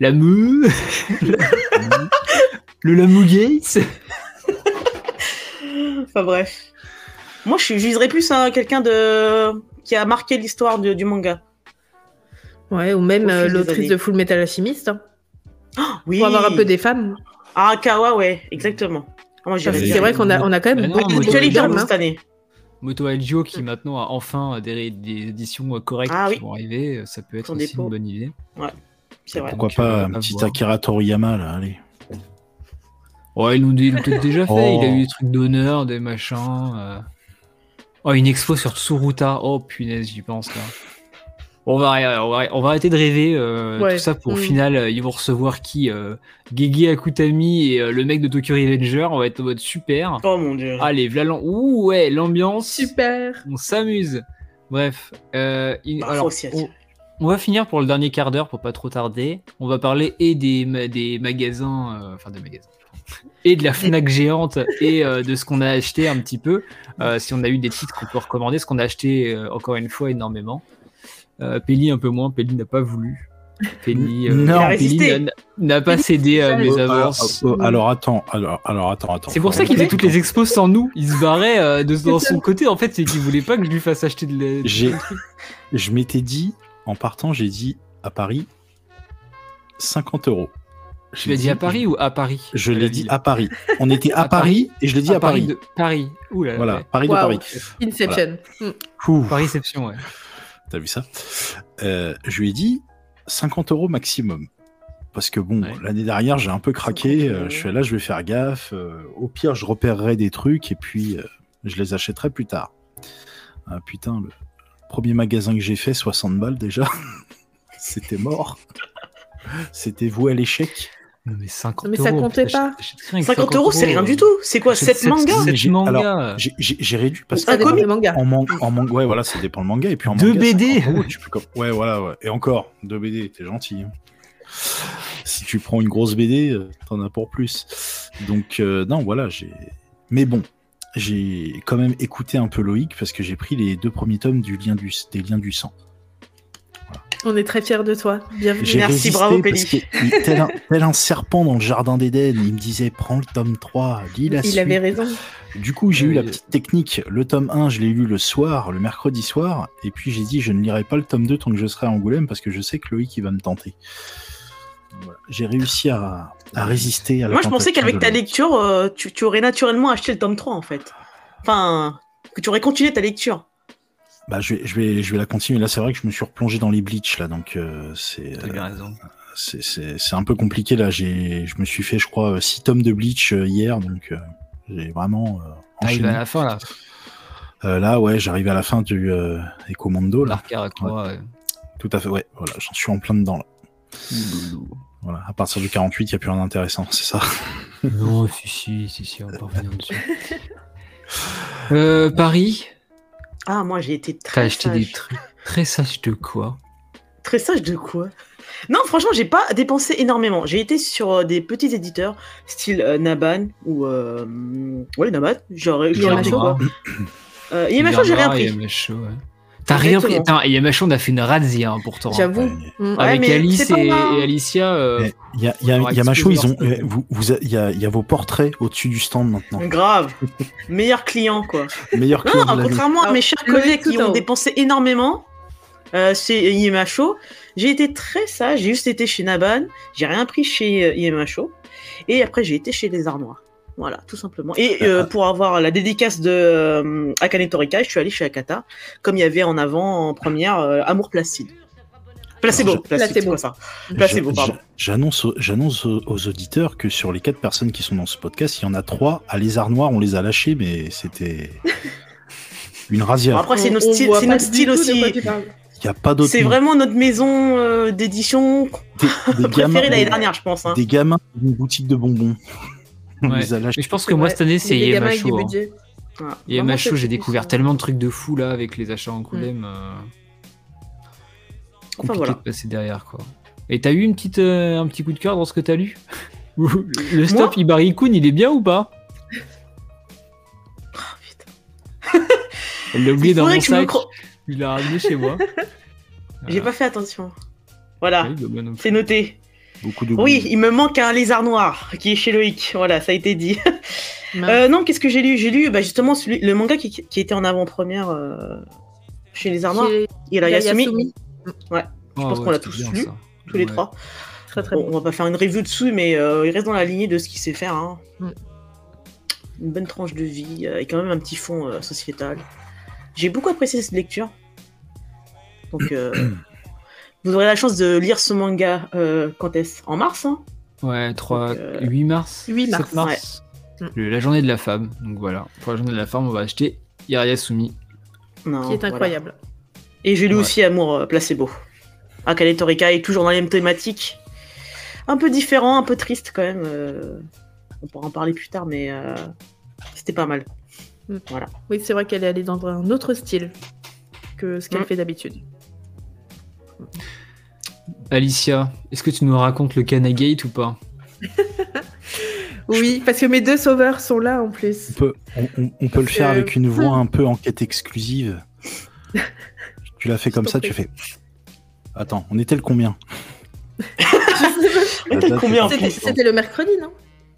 Lamu? [LAUGHS] Le Lamu Gates? Enfin bref. Moi, je viserais plus à quelqu'un de qui a marqué l'histoire de- du manga. Ouais, ou même euh, l'autrice de Full Metal Alchemist. hein, Oui. Pour avoir un peu des femmes. Ouais, exactement. Ah, Moi, Parce que bien. c'est vrai qu'on a, on a quand même beaucoup de plus femmes. cette année. Moto Algio qui maintenant a enfin des, des éditions euh, correctes Ah oui. qui vont arriver, euh, ça peut être Son aussi dépôt. une bonne idée. C'est vrai. Pourquoi Donc, pas un petit voir. Akira Toriyama, là, allez. Ouais, ils l'ont ils l'ont peut-être déjà fait, Oh. il a eu des trucs d'honneur, des machins. euh. Oh, une expo sur Tsuruta, oh punaise, j'y pense là. On va, arrêter- on va, on va arrêter de rêver, euh, Ouais. tout ça pour au Mm. final, euh, ils vont recevoir qui euh, Gege Akutami et euh, le mec de Tokyo Revenger, on va être en mode super. Oh mon dieu. Allez, voilà, l'am- ouh ouais, l'ambiance, Super. on s'amuse. Bref, euh, il- Bah, faut alors, aussi on, attirer. on va finir pour le dernier quart d'heure pour pas trop tarder. On va parler et des, ma- des magasins, euh, enfin des magasins, et de la Fnac géante et euh, de ce qu'on a acheté un petit peu. Euh, si on a eu des titres qu'on peut recommander, ce qu'on a acheté euh, encore une fois énormément. Euh, Pelli un peu moins, Pelli n'a pas voulu. Pelli, euh, n'a- pas cédé à mes Oh, alors, avances. oh, alors, attends, alors, alors attends, attends. C'est pour ça qu'il faisait toutes les expos sans nous. Il se barrait euh, de, dans son côté. En fait, c'est qu'il voulait pas que je lui fasse acheter de la- J'ai, je m'étais dit, en partant, j'ai dit à Paris 50 euros. Tu l'as dit à Paris ou à Paris Je l'ai dit à Paris. On était à, À Paris, et je l'ai dit à, Paris. de Paris. Ouh là là, Voilà, ouais. Paris de. Paris. Inception. Mm. Ouh, Pariception, ouais. T'as vu ça? Euh, Je lui ai dit 50 euros maximum. Parce que bon, Ouais. l'année dernière, j'ai un peu craqué. 50 euh, je fais là, je vais faire gaffe. euh, au pire, je repérerai des trucs et puis euh, je les achèterai plus tard. Ah putain, le premier magasin que j'ai fait, 60 balles déjà. [LAUGHS] C'était mort. C'était voué à l'échec. Non, mais 50 Mais ça euros, comptait pas. j'achète rien avec 50 euros, c'est rien du tout. C'est quoi, J'achète 7 mangas sept J'ai- mangas. alors, J'ai- réduit parce Ça que en, man- en manga, ouais, voilà, ça dépend le manga. Et puis en Deux manga, BD. 50 euros, tu peux comme- Ouais, voilà, ouais. Et encore, deux BD, t'es gentil. hein. Si tu prends une grosse BD, euh, t'en as pour plus. Donc, euh, non, voilà, j'ai. Mais bon, j'ai quand même écouté un peu Loïc parce que j'ai pris les deux premiers tomes du lien du... des liens du sang. On est très fiers de toi. Bienvenue. Merci, bravo, tel, un, [LAUGHS] tel un serpent dans le jardin d'Éden, il me disait prends le tome 3, lis la Il suite. avait raison. Du coup, j'ai eu la petite technique. Le tome 1, je l'ai lu le soir, le mercredi soir, et puis j'ai dit je ne lirai pas le tome 2 tant que je serai à Angoulême parce que je sais que Loïc il va me tenter. Voilà. J'ai réussi à, à résister à la Moi, je pensais qu'avec ta lecture, euh, tu, tu aurais naturellement acheté le tome 3, en fait. Enfin, que tu aurais continué ta lecture. Bah, je, vais, je, vais, je vais la continuer. Là, c'est vrai que je me suis replongé dans les Bleach, là, donc euh, c'est T'as euh, bien raison. c'est- c'est c'est un peu compliqué. Là, j'ai je me suis fait, je crois, 6 tomes de Bleach euh, hier, donc euh, j'ai vraiment euh, T'arrives enchaîné. à la fin, là. Euh, là, ouais, j'arrive à la fin du euh, Ecomondo, là. À quoi, ouais. Tout à fait, ouais. Voilà, j'en suis en plein dedans, là. Voilà, à partir du 48, il n'y a plus rien d'intéressant, c'est ça. Non, si, si, si, si, on va pas revenir dessus. [LAUGHS] Euh, Paris, Ah, moi, j'ai été t'as très acheté sage. des trucs très sages de quoi Très sage de quoi Non, franchement, j'ai pas dépensé énormément. J'ai été sur euh, des petits éditeurs, style euh, Naban ou. Euh... Ouais, Naban. J'aurais [CLEARS THROAT] j'ai Yamacho. acheté quoi euh, j'ai rien pris. Ouais. T'as rien pris. Attends, Yamacho, on a fait une razzia hein, pourtant. hein. J'avoue. Mm. Ouais, Avec Alice c'est et, Alicia. euh, Il y a, il y a- on aura il y a Macho, ils ont, leur stock. vous, il y, a, il y a vos portraits au-dessus du stand maintenant. Grave. Meilleur client, quoi. Meilleur Non, client non, contrairement à mes chers collègues qui ont dépensé énormément euh, chez IMHO, j'ai été très sage. J'ai juste été chez Naban, j'ai rien pris chez euh, IMHO, et après j'ai été chez les Arts Noirs. Voilà, tout simplement. Et euh, pour avoir la dédicace de euh, Akane Torikai, je suis allé chez Akata, comme il y avait en avant en première euh, Amour Placide. Placebo, Placebo. quoi ça Placebo, Je- pardon. J'annonce, aux- j'annonce aux, aux auditeurs que sur les quatre personnes qui sont dans ce podcast, il y en a trois à lézard noir, on les a lâchés, mais c'était. [LAUGHS] Une Bon, rasière. après, c'est notre style, c'est notre style aussi. Il n'y a pas d'autre. C'est vraiment notre maison euh, d'édition [LAUGHS] préférée l'année dernière, je pense. hein. des gamins d'une boutique de bonbons. Ouais. Mais je pense que moi, cette année, c'est Il y a des gamins avec du Yamacho. hein. j'ai découvert tellement de trucs de fou là avec les achats en Angoulême. euh, Compliqué voilà. de passer derrière quoi. Et t'as eu une petite, euh, un petit coup de cœur dans ce que t'as lu [LAUGHS] Le stop Ibarikun, il est bien ou pas Ah, putain. Elle l'a oublié dans mon sac. cro- Il l'a ramené chez moi. [LAUGHS] J'ai pas fait attention. Voilà, Oui, bah, c'est noté. Beaucoup de Oui, il me manque un lézard noir qui est chez Loïc. Voilà, ça a été dit. [LAUGHS] Euh, non, qu'est-ce que j'ai lu? J'ai lu bah, justement celui- le manga qui, qui était en avant-première euh, chez Lézard Noir. Il y a il y a Yasumi, Yasumi. je pense qu'on l'a tous bien, lu, ça. tous les Ouais. trois. Très très Bon, bon. on va pas faire une review dessus, mais euh, il reste dans la lignée de ce qu'il sait faire. hein. Mm. Une bonne tranche de vie euh, et quand même un petit fond euh, sociétal. J'ai beaucoup apprécié cette lecture. Donc, euh, vous aurez la chance de lire ce manga euh, quand est-ce? En mars hein? Ouais, 3, Donc, euh, 8 mars 8 mars, 7 mars. ouais. Le- La journée de la femme. Donc voilà, pour la journée de la femme, on va acheter Yariasumi. Non, Qui est voilà. incroyable. Et j'ai lu Ouais. aussi Amour euh, placebo. Akane Torika est toujours dans les mêmes thématiques. Un peu différent, un peu triste quand même. euh, On pourra en parler plus tard, mais euh, c'était pas mal. Oui, c'est vrai qu'elle est allée dans un autre style que ce qu'elle Mm. fait d'habitude. Alicia, est-ce que tu nous racontes le Kanagate ou pas [LAUGHS] Oui, parce que mes deux sauveurs sont là en plus. On peut, on, on- on peut le faire Euh, avec une voix hmm. un peu enquête exclusive. [LAUGHS] tu l'as fait comme ça, prie. tu fais. Attends, on était le combien? On était date, combien en c'est- C'était plus c'était le mercredi, non?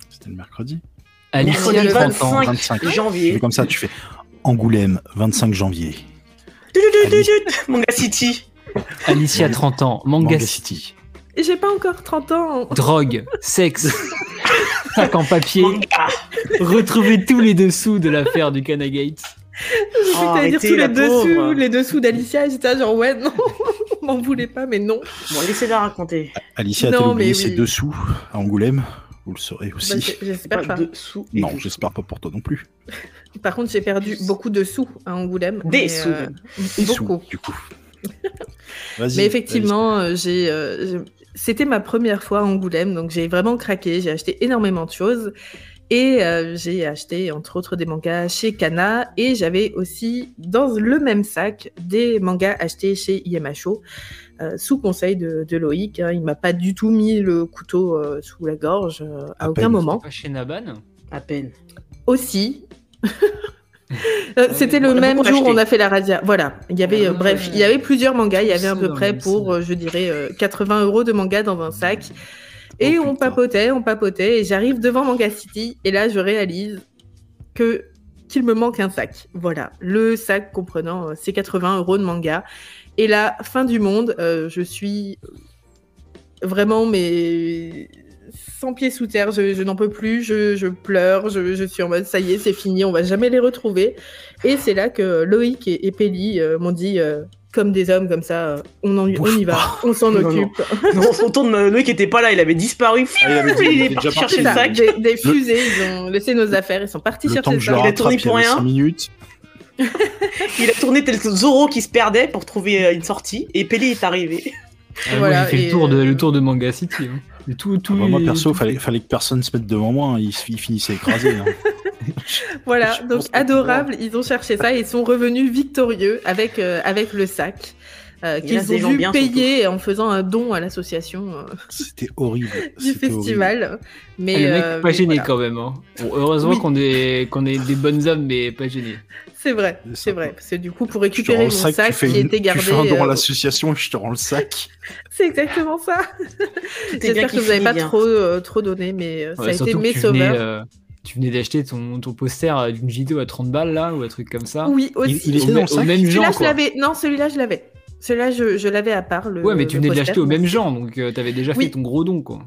C'était le mercredi Alicia, Mercredi 30 ans. 25 25. Tu janvier. fais comme ça, tu fais Angoulême, 25 janvier. Tut, tut, tut, Alicia, 30 ans. Manga, Manga City. J'ai pas encore 30 ans. Drogue, sexe, [LAUGHS] sac en papier. Retrouvez tous les dessous de l'affaire du Kanagate. J'ai cru que dire tous les dessous, pauvre. les dessous d'Alicia. et J'étais genre, ouais, non, [LAUGHS] m'en voulez pas, mais non. Bon, laissez-la raconter. Alicia a-t-elle oublié mais ses oui. dessous à Angoulême? Vous le saurez Bah, aussi. j'- J'espère pas. dessous et non, j'espère pas pour toi non plus. [LAUGHS] Par contre, j'ai perdu beaucoup de sous à Angoulême. Des mais, sous, euh, Des sous, beaucoup. du coup. Mais effectivement, euh, j'ai, euh, je- c'était ma première fois à Angoulême, donc j'ai vraiment craqué. J'ai acheté énormément de choses. Et euh, j'ai acheté, entre autres, des mangas chez Kana. Et j'avais aussi, dans le même sac, des mangas achetés chez IMHO, euh, sous conseil de, de Loïc. hein. Il m'a pas du tout mis le couteau euh, sous la gorge euh, à, À aucun peine. moment. Pas chez Naban? À peine. Aussi. [LAUGHS] Euh, C'était le on même jour où on a fait la razzia. Voilà, il y avait, euh, bref, il y avait plusieurs mangas. Il y avait à peu près pour, euh, je dirais, euh, 80 euros de mangas dans un sac. Et Oh, on putain. papotait, on papotait, et j'arrive devant Manga City, et là je réalise que qu'il me manque un sac. Voilà, le sac comprenant ces 80 euros de manga. Et là, fin du monde, je suis vraiment mais sans pied sous terre, je, je n'en peux plus, je, je pleure, je, je suis en mode ça y est, c'est fini, on va jamais les retrouver. Et c'est là que Loïc et, et Pelli euh, m'ont dit euh, comme des hommes comme ça, euh, on, en- on Bouge y va, pas. on s'en Non, non. occupe. Non, son tourne, Noé qui était pas là, il avait disparu. Ah, il avait dit- il il est parti chercher le sac. des, des fusées, ils ont laissé nos affaires, ils sont partis chercher le Il a tourné pour rien. 5 minutes. [LAUGHS] Il a tourné tel Zoro qui se perdait pour trouver une sortie. Et Pelé est arrivé. Ah, Voilà, moi, j'ai fait et, le tour, de, euh, le tour de Manga City. hein. Et tout, tout, Ah bah, moi, perso, tout- fallait, fallait que personne se mette devant moi, hein, il, il finissait écrasé. hein. [LAUGHS] Voilà, donc adorable, ils ont cherché ça et ils sont revenus victorieux avec, euh, avec le sac. Euh, Il qu'ils ont dû bien, payer en faisant un don à l'association euh, C'était horrible. [LAUGHS] du festival. Mais, Ah, le mec, euh, pas gêné voilà. quand même. hein. Bon, heureusement Oui. qu'on est, qu'on est des bonnes âmes, mais pas gênés. C'est vrai, C'est c'est vrai. Parce que du coup, pour récupérer mon le sac, qui une- était gardé, tu fais un don à l'association et je te rends le sac. [LAUGHS] c'est exactement ça. J'espère que vous n'avez pas bien. trop, euh, trop donné, mais euh, ça Ouais, a été mes sauveurs. tu venais d'acheter ton, ton poster d'une vidéo à 30 balles là, ou un truc comme ça. Oui, aussi. il Au, était dans le au sac même genre. je l'avais. Non, celui-là, je l'avais. Celui-là, je, je l'avais à part. Le, Ouais, mais tu venais de l'acheter au moi. même genre, donc euh, t'avais déjà Oui. fait ton gros don quoi.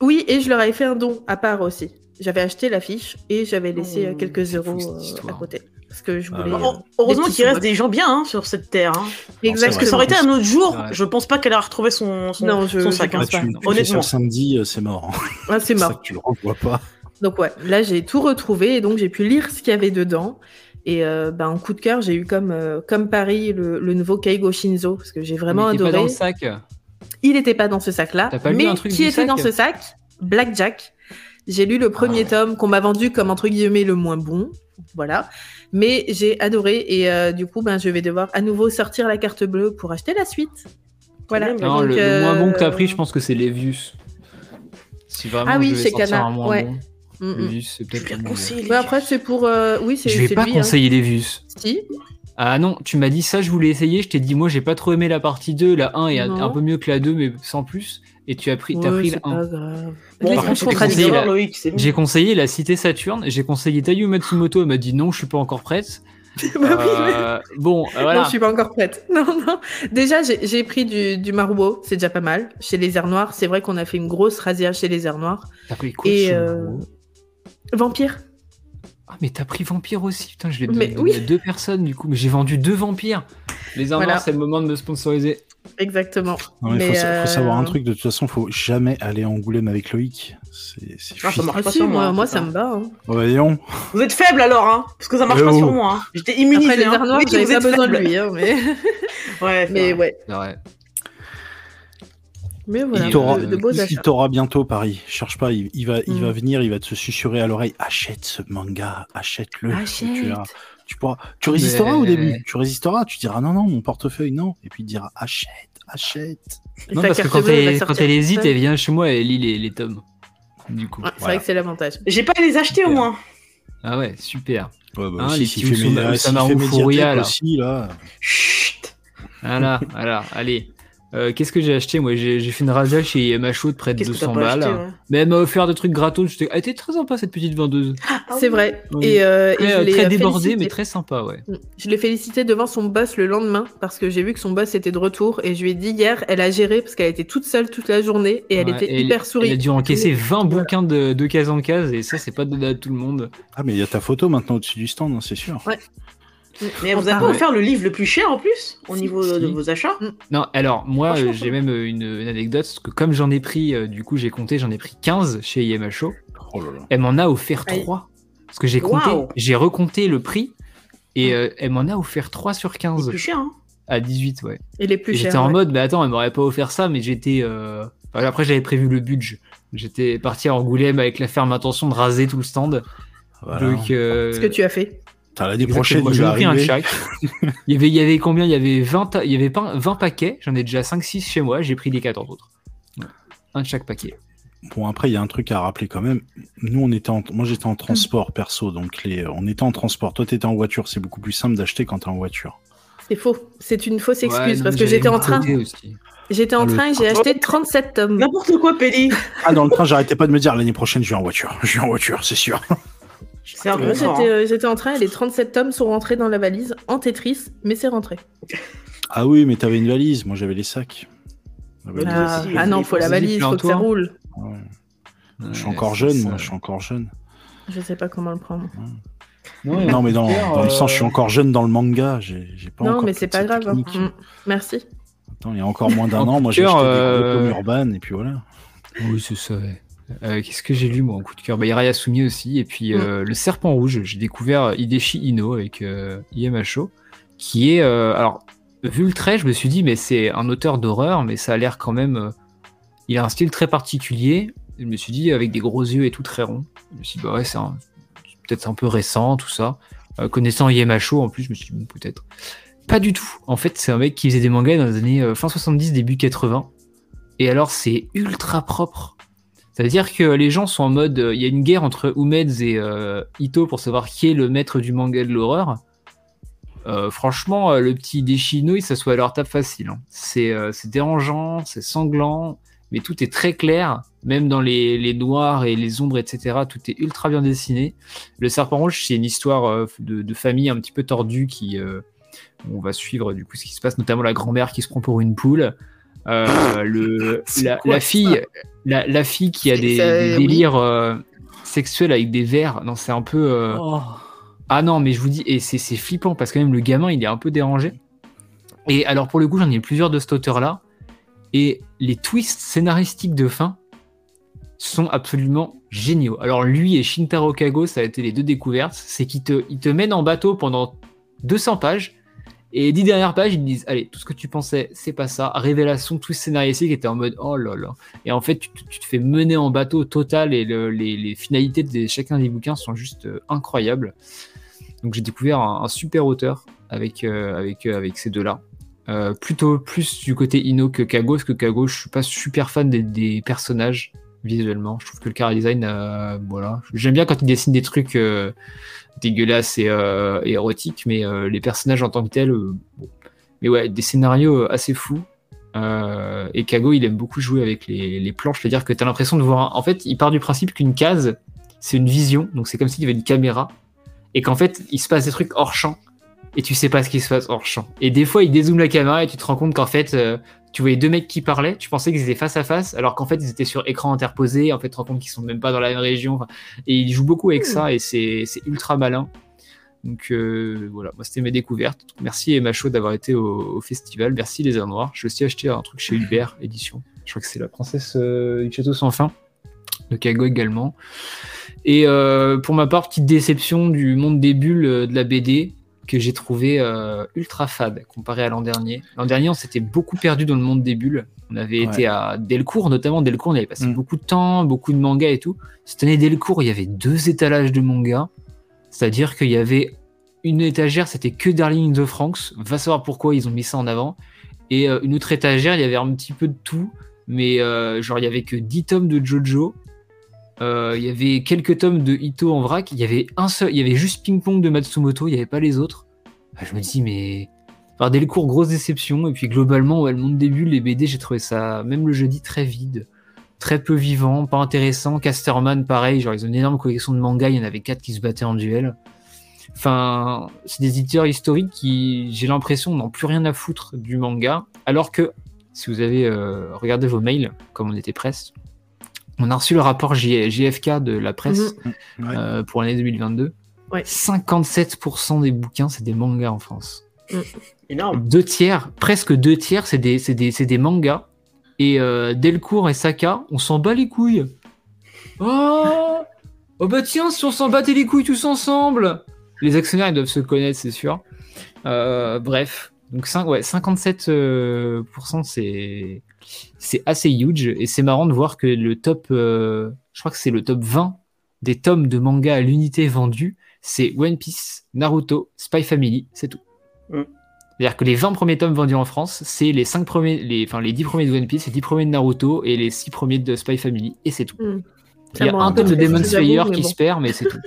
Oui, et je leur avais fait un don à part aussi. J'avais acheté l'affiche et j'avais laissé euh, Oh, quelques fou, euros euh, à côté. Parce que je Ah voulais. euh, Heu- Heureusement qu'il reste des gens bien hein, sur cette terre. hein. Exactement. Parce que ça aurait été un autre jour, Ouais. je pense pas qu'elle a retrouvé son, son, Non, je- son sac. hein. Bah, tu, tu ça Honnêtement. samedi, c'est mort. [LAUGHS] Ah, c'est ça mort. que tu le revois pas. Donc ouais, là j'ai tout retrouvé et donc j'ai pu lire ce qu'il y avait dedans. Et euh, bah, en coup de cœur, j'ai eu comme, euh, comme Paris le, le nouveau Keigo Shinzo, parce que j'ai vraiment Mais t'es adoré. pas dans le sac. Il n'était pas dans ce sac-là. T'as pas lu Mais un truc qui du était sac dans ce sac? Blackjack. J'ai lu le premier Ah. tome qu'on m'a vendu comme entre guillemets le moins bon. Voilà. Mais j'ai adoré et euh, du coup, ben, je vais devoir à nouveau sortir la carte bleue pour acheter la suite. Voilà. Non, Donc, le, le moins bon que t'as euh, pris, je pense que c'est Levius. Si vraiment Ah oui, je chez Kana, un moins ouais. bon, mm, mm. Levius, c'est peut-être bon. après, c'est pour. euh, Oui, c'est Je vais pas lui, hein. conseiller Levius. Si. Ah non, tu m'as dit ça, je voulais essayer, je t'ai dit moi j'ai pas trop aimé la partie 2, la 1 est un, Non. un peu mieux que la 2 mais sans plus et tu as pris t'as Ouais, pris c'est la 1. pas grave. Bon, j'ai conseillé la- bon. Conseillé la cité Saturne, j'ai conseillé Tayu Matsumoto, elle m'a dit non, je suis pas encore prête. [LAUGHS] Bah oui, mais- Euh, bon, euh, Non, voilà. je suis pas encore prête. [LAUGHS] Non, non. Déjà, j'ai pris du, du Maruo, c'est déjà pas mal. Chez les airs noirs, c'est vrai qu'on a fait une grosse razzia chez les airs noirs. T'as pris quoi Et, chez euh, Vampire. Ah mais t'as pris Vampire aussi, putain je l'ai donné oui. à deux personnes du coup, mais j'ai vendu deux vampires. Les armoires Voilà. c'est le moment de me sponsoriser. Exactement. Non, mais Mais, faut, faut savoir un euh, truc, de toute façon, faut jamais aller à Angoulême avec Loïc. C'est Ah, ça marche pas si, sur moi, moi. ça me bat. hein. Oh, voyons. Vous êtes faible alors, hein Parce que ça marche pas sur moi. Hein. J'étais immunisé. Après, les hein. Oui, j'avais vous pas besoin de lui. hein, mais [LAUGHS] [LAUGHS] Ouais, mais vrai. ouais. Mais voilà, il t'aura de, de beaux il achats. t'aura bientôt, Paris. Cherche pas, il, il va, il Mm. va venir, il va te susurrer à l'oreille. Achète ce manga, achète-le. Achète. Tu, pourras, tu résisteras Mais- au début. Tu résisteras. Tu diras non, non, mon portefeuille, non. Et puis il dira achète, achète. Et Non ta parce que quand bleue, elle quand elle hésite, elle vient chez moi et elle lit les, les tomes. Du coup. Ouais, c'est Voilà. vrai que c'est l'avantage. J'ai pas à les acheter au moins. Ah ouais, super. Ouais, bah, Hein, si, les s'il petits là. aussi, là. Chut. Voilà, voilà, allez. Euh, Qu'est-ce que j'ai acheté Moi, j'ai fait une razzia chez Macho de près de Qu'est-ce que t'as 200 pas balles. acheté ouais? Mais elle m'a offert des trucs gratos. j'étais- Elle était très sympa cette petite vendeuse. Ah C'est oui. vrai. Oui. Et, euh, et Très, je l'ai très euh, débordée, félicité. mais très sympa, ouais. Je l'ai félicité devant son boss le lendemain parce que j'ai vu que son boss était de retour et je lui ai dit hier, elle a géré parce qu'elle était toute seule toute la journée et elle Ouais, était et hyper Elle souris. a dû encaisser 20 Voilà. bouquins de, de case en case, et ça, c'est pas donné à tout le monde. Ah, mais il y a ta photo maintenant au-dessus du stand, hein, c'est sûr. Mais vous Ah, avez pas offert le livre le plus cher en plus au Si, niveau de vos achats? Non, alors, moi, euh, j'ai même euh, une, une anecdote, parce que comme j'en ai pris, euh, du coup, j'ai compté, j'en ai pris 15 chez IMHO. Oh là là. Elle m'en a offert Aïe. 3. Parce que j'ai compté, j'ai recompté le prix, et euh, elle m'en a offert 3 sur C'est 15 plus cher, hein à 18, ouais. Il est plus Et cher. J'étais en ouais. mode, mais attends, elle m'aurait pas offert ça, mais j'étais. euh, enfin, après, j'avais prévu le budget. J'étais parti à Angoulême avec la ferme intention de raser tout le stand. Voilà. Donc, euh, Ce que tu as fait. L'année prochaine, va ai pris un chaque. [LAUGHS] il, y avait, il y avait combien? Il y avait 20, ta- il y avait pas 20 paquets. J'en ai déjà 5-6 chez moi. J'ai pris les 14 autres. Un de chaque paquet. Bon, après, il y a un truc à rappeler quand même. Nous, on était en... moi, j'étais en transport perso, donc les... on était en transport. Toi, t'étais en voiture. C'est beaucoup plus simple d'acheter quand t'es en voiture. C'est faux. C'est une fausse excuse Ouais, non, parce que j'étais en train. J'étais en Ah, train et j'ai acheté 37 tomes. N'importe quoi, Péli. Ah, dans le train, j'arrêtais pas de me dire l'année prochaine, je vais en voiture. [LAUGHS] Je vais en voiture, c'est sûr. C'est un peu. J'étais en train et les 37 tomes sont rentrés dans la valise en Tetris, mais c'est rentré. Ah oui, mais t'avais une valise. Moi, j'avais les sacs. Valise. Ah, aussi, ah non, faut la valise, faut que ça roule. Ouais. Ouais, Je suis encore jeune, ça. moi. Je suis encore jeune. Je sais pas comment le prendre. Non, mais dans, dans le sens, je suis euh, encore jeune dans le manga. J'ai pas non, encore mais c'est pas grave. hein. Mm. Merci. Attends, il y a encore moins d'un an, moi j'ai acheté des euh, gros tomes urbains et puis voilà. Oui, c'est ça. ouais. Euh, Qu'est-ce que j'ai lu moi en coup de cœur? Bah, Irayasumi aussi. Et puis euh, Le Serpent Rouge. J'ai découvert Hideshi Ino avec euh. Qui est. euh, alors, vu le trait, je me suis dit, mais c'est un auteur d'horreur, mais ça a l'air quand même. euh, il a un style très particulier. Je me suis dit, avec des gros yeux et tout très rond. Je me suis dit, bah ouais, c'est peut-être un peu récent, tout ça. Euh, connaissant IMHO, en plus, je me suis dit, bon, peut-être. Pas du tout. En fait, c'est un mec qui faisait des mangas dans les années euh, fin 70, début 80. Et alors, c'est ultra propre. C'est-à-dire que les gens sont en mode. euh, Il y a une guerre entre Umeds et euh, Ito pour savoir qui est le maître du manga de l'horreur. Euh, franchement, le petit Deshino, il s'assoit à leur table facile. hein. C'est dérangeant, c'est sanglant, mais tout est très clair. Même dans les, noirs et les ombres, etc., tout est ultra bien dessiné. Le Serpent Rouge, c'est une histoire de, famille un petit peu tordue qui. on va suivre du coup ce qui se passe, notamment la grand-mère qui se prend pour une poule. Euh, le, [LAUGHS] la, quoi la ça fille, la, la fille qui a des, délires euh, sexuels avec des verres. Non, c'est un peu. euh, Oh. Ah non, mais je vous dis, et c'est c'est flippant parce que même le gamin, il est un peu dérangé. Et alors pour le coup, j'en ai plusieurs de cet auteur-là. Et les twists scénaristiques de fin sont absolument géniaux. Alors lui et Shintaro Kago, ça a été les deux découvertes. C'est qu'ils te, ils te mènent en bateau pendant 200 pages. Et dix dernières pages, ils disent Allez, tout ce que tu pensais, c'est pas ça. Révélation, tout scénaristique était en mode Oh là là. Et en fait, tu, te- fais mener en bateau total et le- les, finalités de chacun des bouquins sont juste euh, incroyables. Donc j'ai découvert un, super auteur avec, euh, avec, euh, avec ces deux-là. Plutôt plus du côté Ino que Kago, parce que Kago, je suis pas super fan des personnages visuellement. Je trouve que le car design, euh, voilà. J'aime bien quand il dessine des trucs euh, dégueulasses et, euh, érotiques, mais les personnages en tant que tels, mais ouais, des scénarios assez fous. Et Kago, il aime beaucoup jouer avec les, les planches, c'est-à-dire que tu as l'impression de voir. En fait, il part du principe qu'une case, c'est une vision, donc c'est comme s'il y avait une caméra, et qu'en fait, il se passe des trucs hors champ, et tu sais pas ce qui se passe hors champ. Et des fois, il dézoome la caméra et tu te rends compte qu'en fait, tu voyais deux mecs qui parlaient, tu pensais qu'ils étaient face à face, alors qu'en fait, ils étaient sur écran interposé, en fait, tu te rends compte qu'ils sont même pas dans la même région. Et il joue beaucoup avec ça, et c'est ultra malin. Donc euh, voilà, moi c'était mes découvertes. Merci Emma Chaud d'avoir été au, au festival. Merci les Arts Noirs. J'ai aussi acheté un truc chez [LAUGHS] Hubert édition. Je crois que c'est la princesse euh, du château sans fin de Kago également. Et euh, pour ma part, petite déception du monde des bulles euh, de la BD que j'ai trouvé euh, ultra fade comparé à l'an dernier. L'an dernier, on s'était beaucoup perdu dans le monde des bulles. On avait Ouais. été à Delcourt, notamment Delcourt, on avait passé Mm. beaucoup de temps, beaucoup de mangas et tout. Cette année, Delcourt, il y avait deux étalages de mangas. C'est-à-dire qu'il y avait une étagère, c'était que Darling in the Franks. Va savoir pourquoi ils ont mis ça en avant. Et euh, une autre étagère, il y avait un petit peu de tout. Mais euh, genre, il y avait que 10 tomes de Jojo. Euh, il y avait quelques tomes de Ito en vrac. Il y avait un seul, il y avait juste Ping Pong de Matsumoto. Il n'y avait pas les autres. Ah, je me dis, mais. Par Delcourt, grosse déception. Et puis globalement, ouais, le monde des bulles, les BD, j'ai trouvé ça, même le jeudi, très vide. Très peu vivant, pas intéressant. Casterman, pareil, genre ils ont une énorme collection de mangas, il y en avait quatre qui se battaient en duel. Enfin, c'est des éditeurs historiques qui, j'ai l'impression, n'ont plus rien à foutre du manga. Alors que, si vous avez euh, regardé vos mails, comme on était presse, on a reçu le rapport J- JFK de la presse Ouais. euh, pour l'année 2022. Ouais. 57% des bouquins, c'est des mangas en France. Énorme. Deux tiers, presque deux tiers, c'est des, c'est des, c'est des mangas. Et euh, Delcourt et Saka, on s'en bat les couilles. Oh Oh bah tiens, si on s'en battait les couilles tous ensemble Les actionnaires, ils doivent se connaître, c'est sûr. Euh, bref, donc cinq- ouais, 57%, euh, c'est c'est assez huge. Et c'est marrant de voir que le top, euh, je crois que c'est le top 20 des tomes de manga à l'unité vendus, c'est One Piece, Naruto, Spy Family, c'est tout. Mm. C'est-à-dire que les 20 premiers tomes vendus en France, c'est les 5 premiers, les, enfin les 10 premiers de One Piece, les 10 premiers de Naruto et les 6 premiers de Spy Family, et c'est tout. Mm. Il y a un tome de Demon Slayer qui bon. se perd, mais c'est tout.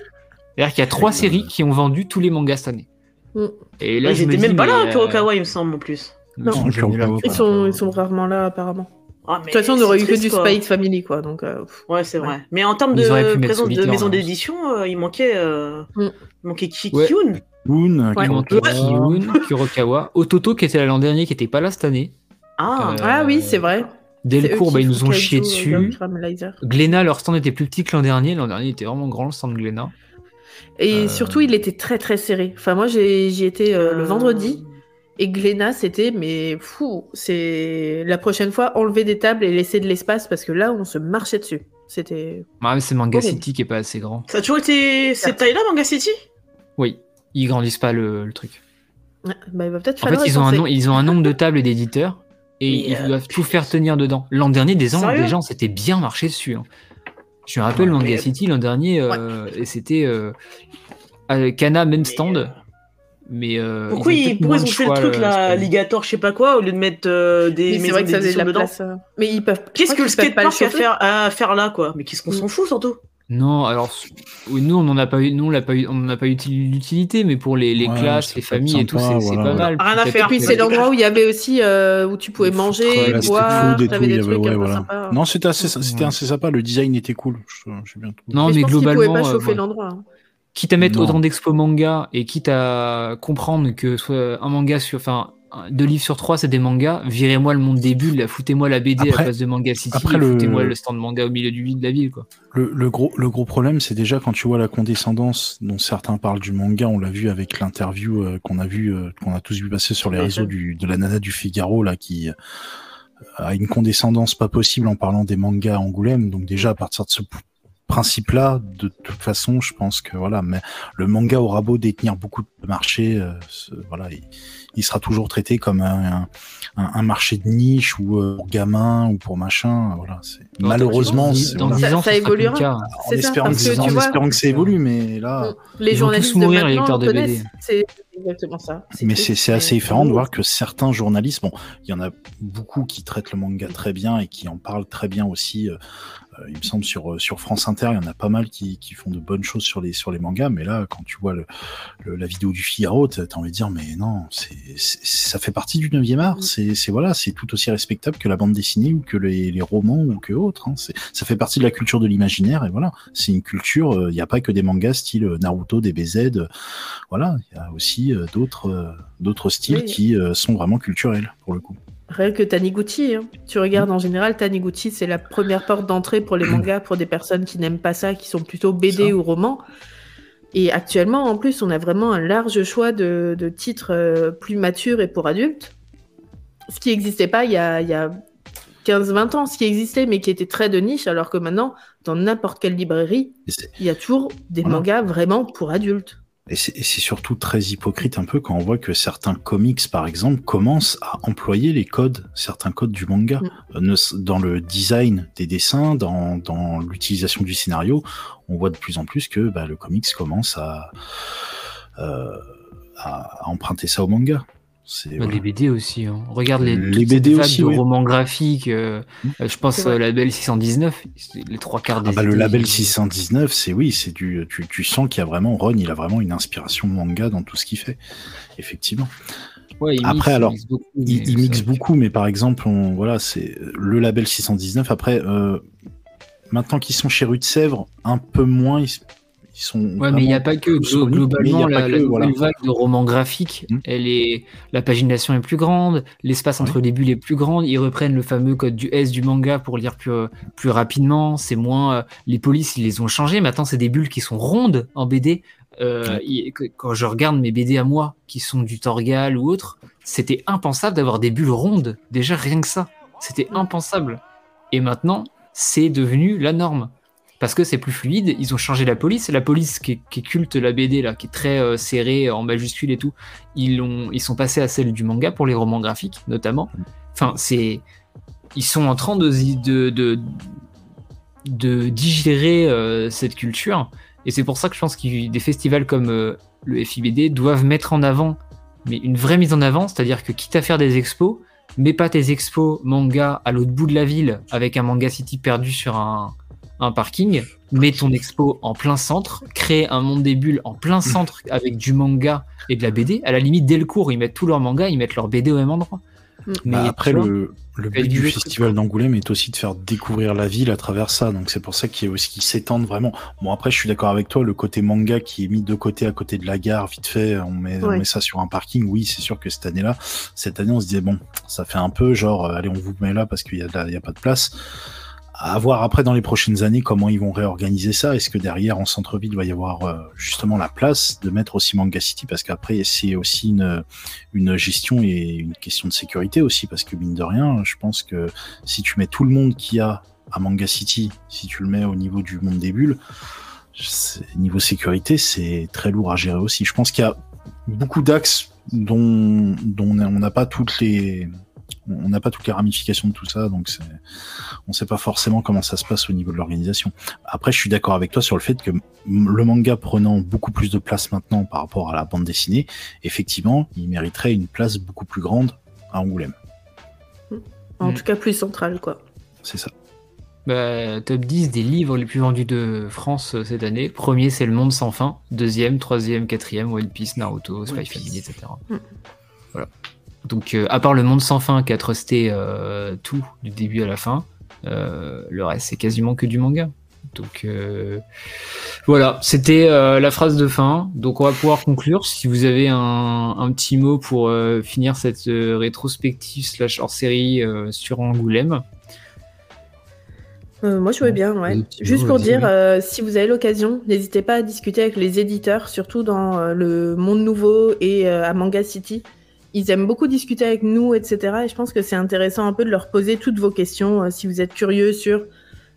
C'est-à-dire qu'il y a trois séries qui ont vendu tous les mangas cette année. Mm. Et là, Ils je me étaient dis, même pas là, mais, Kurokawa, il me semble, en plus. euh, Non. ils sont là. Ils sont, ils sont rarement là, apparemment. Ah, De toute façon, on c'est n'aurait eu que du quoi. Spy Family, quoi. Donc, euh. Ouais, c'est Ouais. vrai. Mais en termes de présence de maison hein. d'édition, euh, il manquait, euh, Mm. il manquait Ouais. Kyun. Ouais. Kurokawa. Kiyun, Kurokawa, Ototo qui était là l'an dernier, qui était pas là cette année. Ah, Euh, Ah oui, c'est vrai. Delcourt, bah, ils nous ont chié euh, dessus. Glénat, leur stand était plus petit que l'an dernier. L'an dernier, il était vraiment grand le stand de Glénat. Et Euh. surtout, il était très très serré. Enfin, moi, j'ai- j'y étais euh, le Euh, vendredi. Et Glénat, c'était, mais fou, c'est la prochaine fois, enlever des tables et laisser de l'espace parce que là, on se marchait dessus. C'était. Ouais, mais c'est Manga. City qui est pas assez grand. Ça a toujours été cette taille-là, Manga City? Oui, ils grandissent pas le, le truc. Ouais, bah, il va peut-être En fait, ils ont, un penser. nom- ils ont un nombre de tables et d'éditeurs et Mais, ils euh, doivent tout faire tenir dedans. L'an dernier, des, gens, Sérieux? des gens s'étaient bien marché dessus. hein. Je me rappelle Manga City l'an dernier, euh, et c'était euh, avec Kana, même stand. euh, Mais euh, Pourquoi ils, pourquoi ils ont fait le truc euh, là. Ligator, je sais pas quoi, au lieu de mettre euh, des Mais vrai que ça faisait de la dedans place. euh. Mais ils peuvent. Qu'est-ce que le skatepark a faire, à faire là, quoi? Mais qu'est-ce qu'on Mm. s'en fout, surtout? Non, alors oui, nous on n'en a pas eu, nous on l'a pas eu, on n'en a pas eu l'utilité, mais pour les, les Ouais, classes, les familles et tout, c'est voilà. pas mal. Rien à faire. Et puis c'est l'endroit où il y avait aussi euh, où tu pouvais Les manger, boire, food et tout, t'avais il y des avait- trucs ouais, peu voilà. sympas. Non, c'était assez, c'était Ouais. assez sympa. Le design était cool. Je- J'ai bien trouvé. Non, Mais mais, je pense globalement, pas euh, chauffer voilà. l'endroit. hein. quitte à mettre Non. autant d'expos manga et quitte à comprendre que soit un manga sur, enfin, deux livres sur trois c'est des mangas, virez-moi le monde des bulles, foutez-moi la BD à la place de Manga City, après le- foutez-moi le stand manga au milieu du de la ville, quoi. Le, le gros, le gros problème, c'est déjà quand tu vois la condescendance dont certains parlent du manga. On l'a vu avec l'interview euh, qu'on a vu, euh, qu'on a tous vu passer sur les réseaux du, de la nana du Figaro là, qui euh, a une condescendance pas possible en parlant des mangas à Angoulême. Donc déjà à partir de ce, principe-là, de toute façon, je pense que voilà, mais le manga aura beau détenir beaucoup de marchés, euh, voilà, il, sera toujours traité comme un, marché de niche ou euh, pour gamins ou pour machin. Voilà, malheureusement, dans ça, évoluera. En, espérant, que, ça évolue, mais là, les journalistes mourir, les lecteurs de BD. C'est exactement ça. Mais c'est assez différent de voir que certains journalistes, bon, il y en a beaucoup qui traitent le manga très bien et qui en parlent très bien aussi. Euh, euh, il me semble sur, euh, sur France Inter, il y en a pas mal qui, qui, font de bonnes choses sur les, sur les mangas, mais là, quand tu vois le, la vidéo du Figaro, t'as envie de dire, mais non, c'est, ça fait partie du 9e art, mm. c'est, voilà, c'est tout aussi respectable que la bande dessinée ou que les, les romans ou que autres. Hein. Ça fait partie de la culture de l'imaginaire, et voilà, c'est une culture, euh, il n'y a pas que des mangas style Naruto, DBZ, voilà, il y a aussi d'autres, d'autres styles qui sont vraiment culturels, pour le coup. Rien que Taniguchi. Hein. Tu regardes en général, Taniguchi, c'est la première porte d'entrée pour les mangas pour des personnes qui n'aiment pas ça, qui sont plutôt BD ou romans. Et actuellement, en plus, on a vraiment un large choix de, titres euh, plus matures et pour adultes. Ce qui n'existait pas il y a, a 15-20 ans, ce qui existait mais qui était très de niche, alors que maintenant, dans n'importe quelle librairie, il y a toujours des mangas vraiment pour adultes. Et c'est surtout très hypocrite un peu quand on voit que certains comics, par exemple, commencent à employer les codes, certains codes du manga. Mm. Euh, dans le design des dessins, dans, dans l'utilisation du scénario, on voit de plus en plus que bah, le comics commence à, euh, à emprunter ça au manga. Bah, les BD aussi. Hein. Regarde les, les BD aussi, de romans graphiques. Euh, mmh. euh, je pense euh, label 619, les trois quarts des. Ah bah, le label 619, c'est oui, c'est du. Tu, tu sens qu'il y a vraiment Ron, il a vraiment une inspiration manga dans tout ce qu'il fait, effectivement. il après, alors, il mixe beaucoup, mais par exemple, on, voilà, c'est le label 619. Après, maintenant qu'ils sont chez Rue de Sèvres, un peu moins, Ouais, mais il n'y a pas que. Globalement, la, vague de romans graphiques, hmm. elle est, la pagination est plus grande, l'espace entre les bulles est plus grand. Ils reprennent le fameux code du S du manga pour lire plus, plus rapidement. C'est moins. Euh, les polices, ils les ont changés. Maintenant, c'est des bulles qui sont rondes en BD. Euh, quand je regarde mes BD à moi, qui sont du Torgal ou autre, c'était impensable d'avoir des bulles rondes. Déjà, rien que ça. C'était impensable. Et maintenant, c'est devenu la norme parce que c'est plus fluide. Ils ont changé la police. La police qui culte la BD, là, qui est très euh, serrée en majuscule et tout, ils, ont, ils sont passés à celle du manga pour les romans graphiques, notamment. Enfin, c'est. Ils sont en train de, de, de, de digérer euh, cette culture. Et c'est pour ça que je pense que des festivals comme euh, le FIBD doivent mettre en avant, mais une vraie mise en avant, c'est-à-dire que quitte à faire des expos, mets pas tes expos manga à l'autre bout de la ville avec un manga city perdu sur un, un parking, mets ton expo en plein centre, crée un monde des bulles en plein centre avec du manga et de la BD. À la limite, dès le cours, ils mettent tous leurs mangas, ils mettent leur BD au même endroit. Mm. Mais bah, après, le, but du festival d'Angoulême est aussi de faire découvrir la ville à travers ça. Donc c'est pour ça qu'il aussi qui s'étendent vraiment. Bon après, je suis d'accord avec toi, le côté manga qui est mis de côté à côté de la gare, vite fait, on met, ça sur un parking. Oui, c'est sûr que cette année-là, cette année, on se disait bon, ça fait un peu genre, euh, allez, on vous met là parce qu'il y a, y a pas de place à voir après dans les prochaines années comment ils vont réorganiser ça. Est-ce que derrière en centre-ville il va y avoir euh, justement la place de mettre aussi Manga City? Parce qu'après c'est aussi une, une gestion et une question de sécurité aussi parce que mine de rien, je pense que si tu mets tout le monde qu'il y a à Manga City, si tu le mets au niveau du monde des bulles, niveau sécurité c'est très lourd à gérer aussi. Je pense qu'il y a beaucoup d'axes dont, dont on n'a pas toutes les on n'a pas toutes les ramifications de tout ça, donc on ne sait pas forcément comment ça se passe au niveau de l'organisation. Après, je suis d'accord avec toi sur le fait que le manga prenant beaucoup plus de place maintenant par rapport à la bande dessinée, effectivement, il mériterait une place beaucoup plus grande à Angoulême. En mm. tout cas, plus centrale, quoi. C'est ça. Bah, top 10 des livres les plus vendus de France euh, cette année. Premier, c'est Le Monde sans fin. Deuxième, troisième, quatrième, One Piece, Naruto, Spy Family, etc. Mm. Voilà. Donc, euh, à part le monde sans fin qui a trusté euh, tout du début à la fin, euh, le reste c'est quasiment que du manga. Donc voilà, c'était la phrase de fin. Donc on va pouvoir conclure. Si vous avez un, petit mot pour finir cette rétrospective slash hors série sur Angoulême. moi, je veux bien, ouais. Juste pour dire, si vous avez l'occasion, n'hésitez pas à discuter avec les éditeurs, surtout dans le Monde Nouveau et à Manga City ils aiment beaucoup discuter avec nous, etc. Et je pense que c'est intéressant un peu de leur poser toutes vos questions. Euh, si vous êtes curieux sur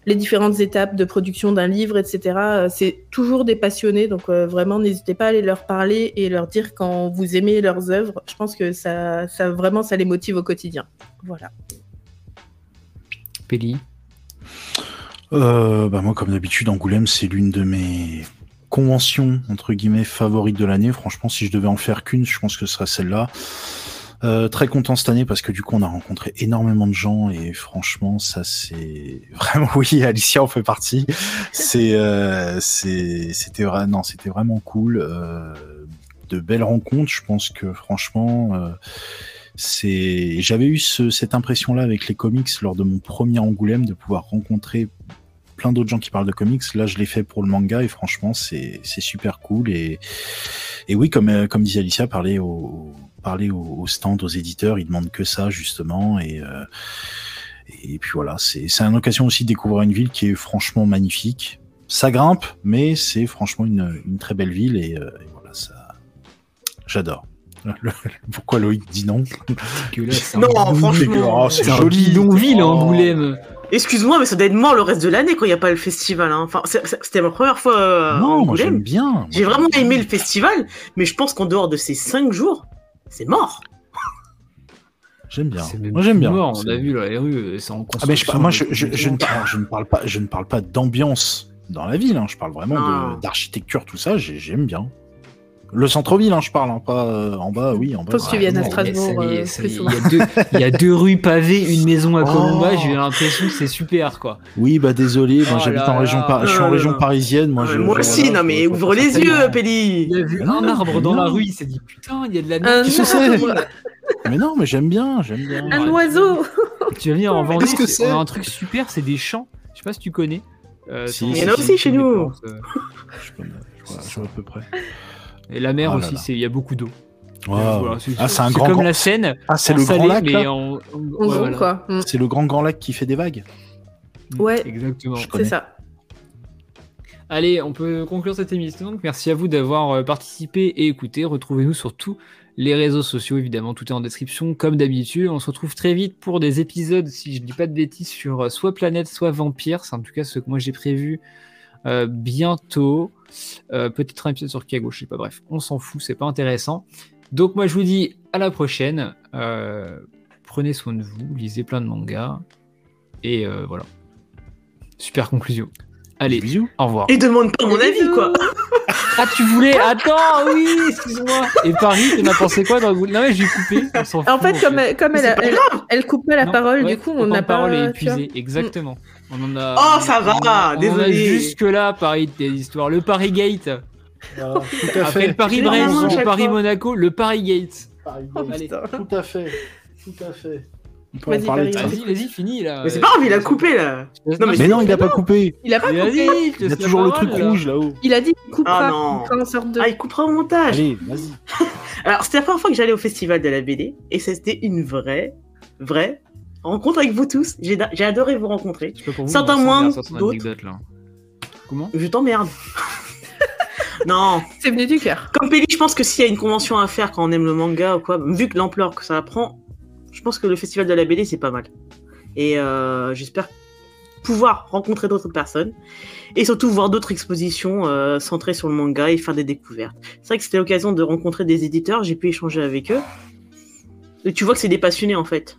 les différentes étapes de production d'un livre, etc. Euh, c'est toujours des passionnés, donc euh, vraiment n'hésitez pas à aller leur parler et leur dire quand vous aimez leurs œuvres. Je pense que ça, ça vraiment, ça les motive au quotidien. Voilà. Péli Euh, bah moi, comme d'habitude, Angoulême, c'est l'une de mes conventions entre guillemets favorites de l'année. Franchement, si je devais en faire qu'une, je pense que ce serait celle-là. Euh, très content cette année parce que du coup on a rencontré énormément de gens et franchement ça c'est [LAUGHS] vraiment oui Alicia en fait partie c'est euh, c'était vrai non c'était vraiment cool euh, de belles rencontres je pense que franchement euh, c'est j'avais eu ce, cette impression là avec les comics lors de mon premier Angoulême de pouvoir rencontrer plein d'autres gens qui parlent de comics là je l'ai fait pour le manga et franchement c'est c'est super cool et et oui comme euh, comme disait Alicia parler au parler au, au stand, aux éditeurs, ils demandent que ça justement et euh, et puis voilà, c'est c'est une occasion aussi de découvrir une ville qui est franchement magnifique. Ça grimpe, mais c'est franchement une, une très belle ville et, euh, et voilà ça, j'adore. Le- Pourquoi Loïc dit non? Dégueulasse, Non, franchement. Oh, c'est joli. bidonville, Oh. Angoulême. Excuse-moi, mais ça doit être mort le reste de l'année quand il n'y a pas le festival. hein. Enfin, c'était ma première fois euh, Non, moi j'aime bien. J'ai vraiment bien. aimé le festival, mais je pense qu'en dehors de ces 5 jours, c'est mort. J'aime bien. Moi j'aime bien. mort, on a vu les rues, c'est en Ah mais je, construction moi je, depuis je, je ne parle, je ne parle pas je ne parle pas d'ambiance dans la ville hein. je parle vraiment d'architecture tout ça j'ai- j'aime bien le centre-ville hein, je parle hein, pas euh, en bas oui en bas Faut que tu viennes à Strasbourg, y euh, y. Il y, a deux- y rues pavées, une [LAUGHS] maison à Oh. Colomba. J'ai l'impression que c'est super, quoi. oui bah désolé moi Oh j'habite en région par- je suis en Non, région parisienne moi je moi je- aussi, voilà, non mais ouvre les yeux, Il Péli. a vu un arbre dans la rue, il s'est dit putain, il y a de la neige. Qu'est-ce que c'est arbre, mais non mais j'aime bien j'aime bien un oiseau. Tu vas venir en Vendée, Qu'est-ce que c'est- c'est on a un truc super, c'est des champs. Je sais pas si tu connais. Euh, Il y en a aussi chez nous. plantes, je connais, je vois- je vois à peu près Et la mer Oh là aussi, il y a beaucoup d'eau. Waouh. Voilà, c'est ah c'est un c'est grand comme grand- la Seine. ah c'est le grand lac mais en, en- En ouais, gros, voilà. quoi. Mm. c'est le grand grand lac qui fait des vagues Ouais. Exactement. Je C'est ça. Allez, on peut conclure cette émission. Donc, merci à vous d'avoir euh, participé et écouté. Retrouvez-nous sur tous les réseaux sociaux, évidemment, tout est en description, comme d'habitude. On se retrouve très vite pour des épisodes, si je dis pas de bêtises, sur euh, soit Planète, soit Vampire. C'est en tout cas ce que moi j'ai prévu euh, bientôt. Euh, Peut-être un épisode sur Kago, je sais pas. Bref, on s'en fout, c'est pas intéressant. Donc, moi je vous dis à la prochaine. Euh, prenez soin de vous, lisez plein de mangas. Et voilà. Super conclusion. Allez, bisous au revoir. Et demande pas mon avis, Bisous. quoi. Ah, tu voulais Attends, oui, excuse-moi. Et Paris, t'en as pensé quoi dans le Non, mais j'ai coupé. On s'en fout. En fait, comme, elle- comme elle, pas elle, elle coupe pas la Non, parole, ouais, du coup, on n'a de parole pas. est tu vois. épuisé. Exactement. On en a. Oh, ça va, on en a- on désolé. Jusque-là, Paris, tes histoires. Le Paris Gate. Voilà, tout à Après fait le Paris Brest, le Paris. Monaco, le Paris Gate. Oh, Allez. putain. Tout à fait. Tout à fait. On peut Vas-y, en parler de ça. Vas-y, vas-y, fini là. Mais c'est pas grave, il a coupé là. Non, mais Mais non, il a pas coupé. Il a pas coupé. Il y a toujours le truc là. rouge là-haut. Il a dit qu'il coupera. Ah. Il de. Ah, il coupera au montage. Allez, vas-y. [LAUGHS] Alors, c'était la première fois que j'allais au festival de la BD, et c'était une vraie, vraie rencontre avec vous tous. J'ai adoré vous rencontrer. Vous, Certains on moins, d'autres. Comment? Je t'emmerde. [LAUGHS] non, C'est venu du cœur. comme Pelli, je pense que s'il y a une convention à faire quand on aime le manga ou quoi, vu que l'ampleur que ça prend, je pense que le festival de la BD c'est pas mal. Et euh, j'espère pouvoir rencontrer d'autres personnes et surtout voir d'autres expositions euh, centrées sur le manga et faire des découvertes. C'est vrai que c'était l'occasion de rencontrer des éditeurs, j'ai pu échanger avec eux. Et tu vois que c'est des passionnés en fait.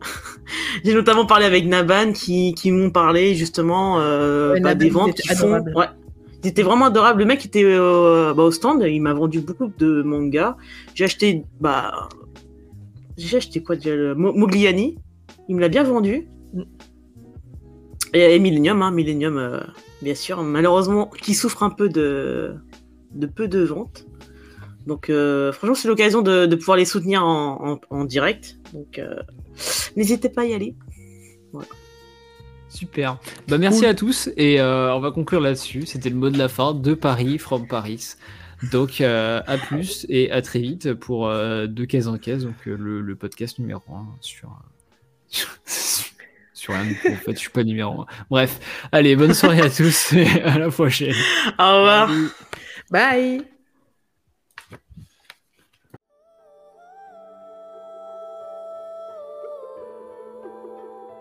[LAUGHS] j'ai notamment parlé avec Naban qui, qui m'ont parlé justement euh, Ouais, bah, des ventes font. Ouais. Il était vraiment adorable. Le mec était euh, bah, au stand, il m'a vendu beaucoup de mangas. J'ai acheté, bah, j'ai acheté quoi déjà le Mo- Mogliani. Il me l'a bien vendu. Et, et Millennium, hein, Millennium, euh, bien sûr, malheureusement, qui souffre un peu de, de peu de ventes. Donc, euh, franchement, c'est l'occasion de, de pouvoir les soutenir en, en- en direct. Donc, euh, n'hésitez pas à y aller. Super. Bah, merci à tous et euh, on va conclure là-dessus. C'était le mot de la fin de Paris, from Paris. Donc euh, à plus et à très vite pour euh, de caisse en caisse, donc euh, le, le podcast numéro 1 sur, euh, [LAUGHS] sur un. En fait, je suis pas numéro 1. Bref, allez, bonne soirée à tous [LAUGHS] et à la prochaine. Au revoir. Bye.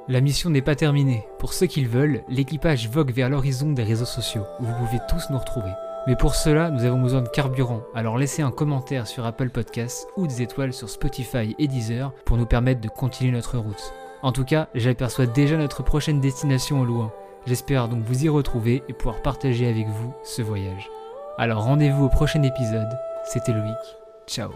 La mission n'est pas terminée. Pour ceux qui le veulent, l'équipage vogue vers l'horizon des réseaux sociaux, où vous pouvez tous nous retrouver. Mais pour cela, nous avons besoin de carburant, alors laissez un commentaire sur Apple Podcasts ou des étoiles sur Spotify et Deezer pour nous permettre de continuer notre route. En tout cas, j'aperçois déjà notre prochaine destination au loin. J'espère donc vous y retrouver et pouvoir partager avec vous ce voyage. Alors rendez-vous au prochain épisode. C'était Loïc. Ciao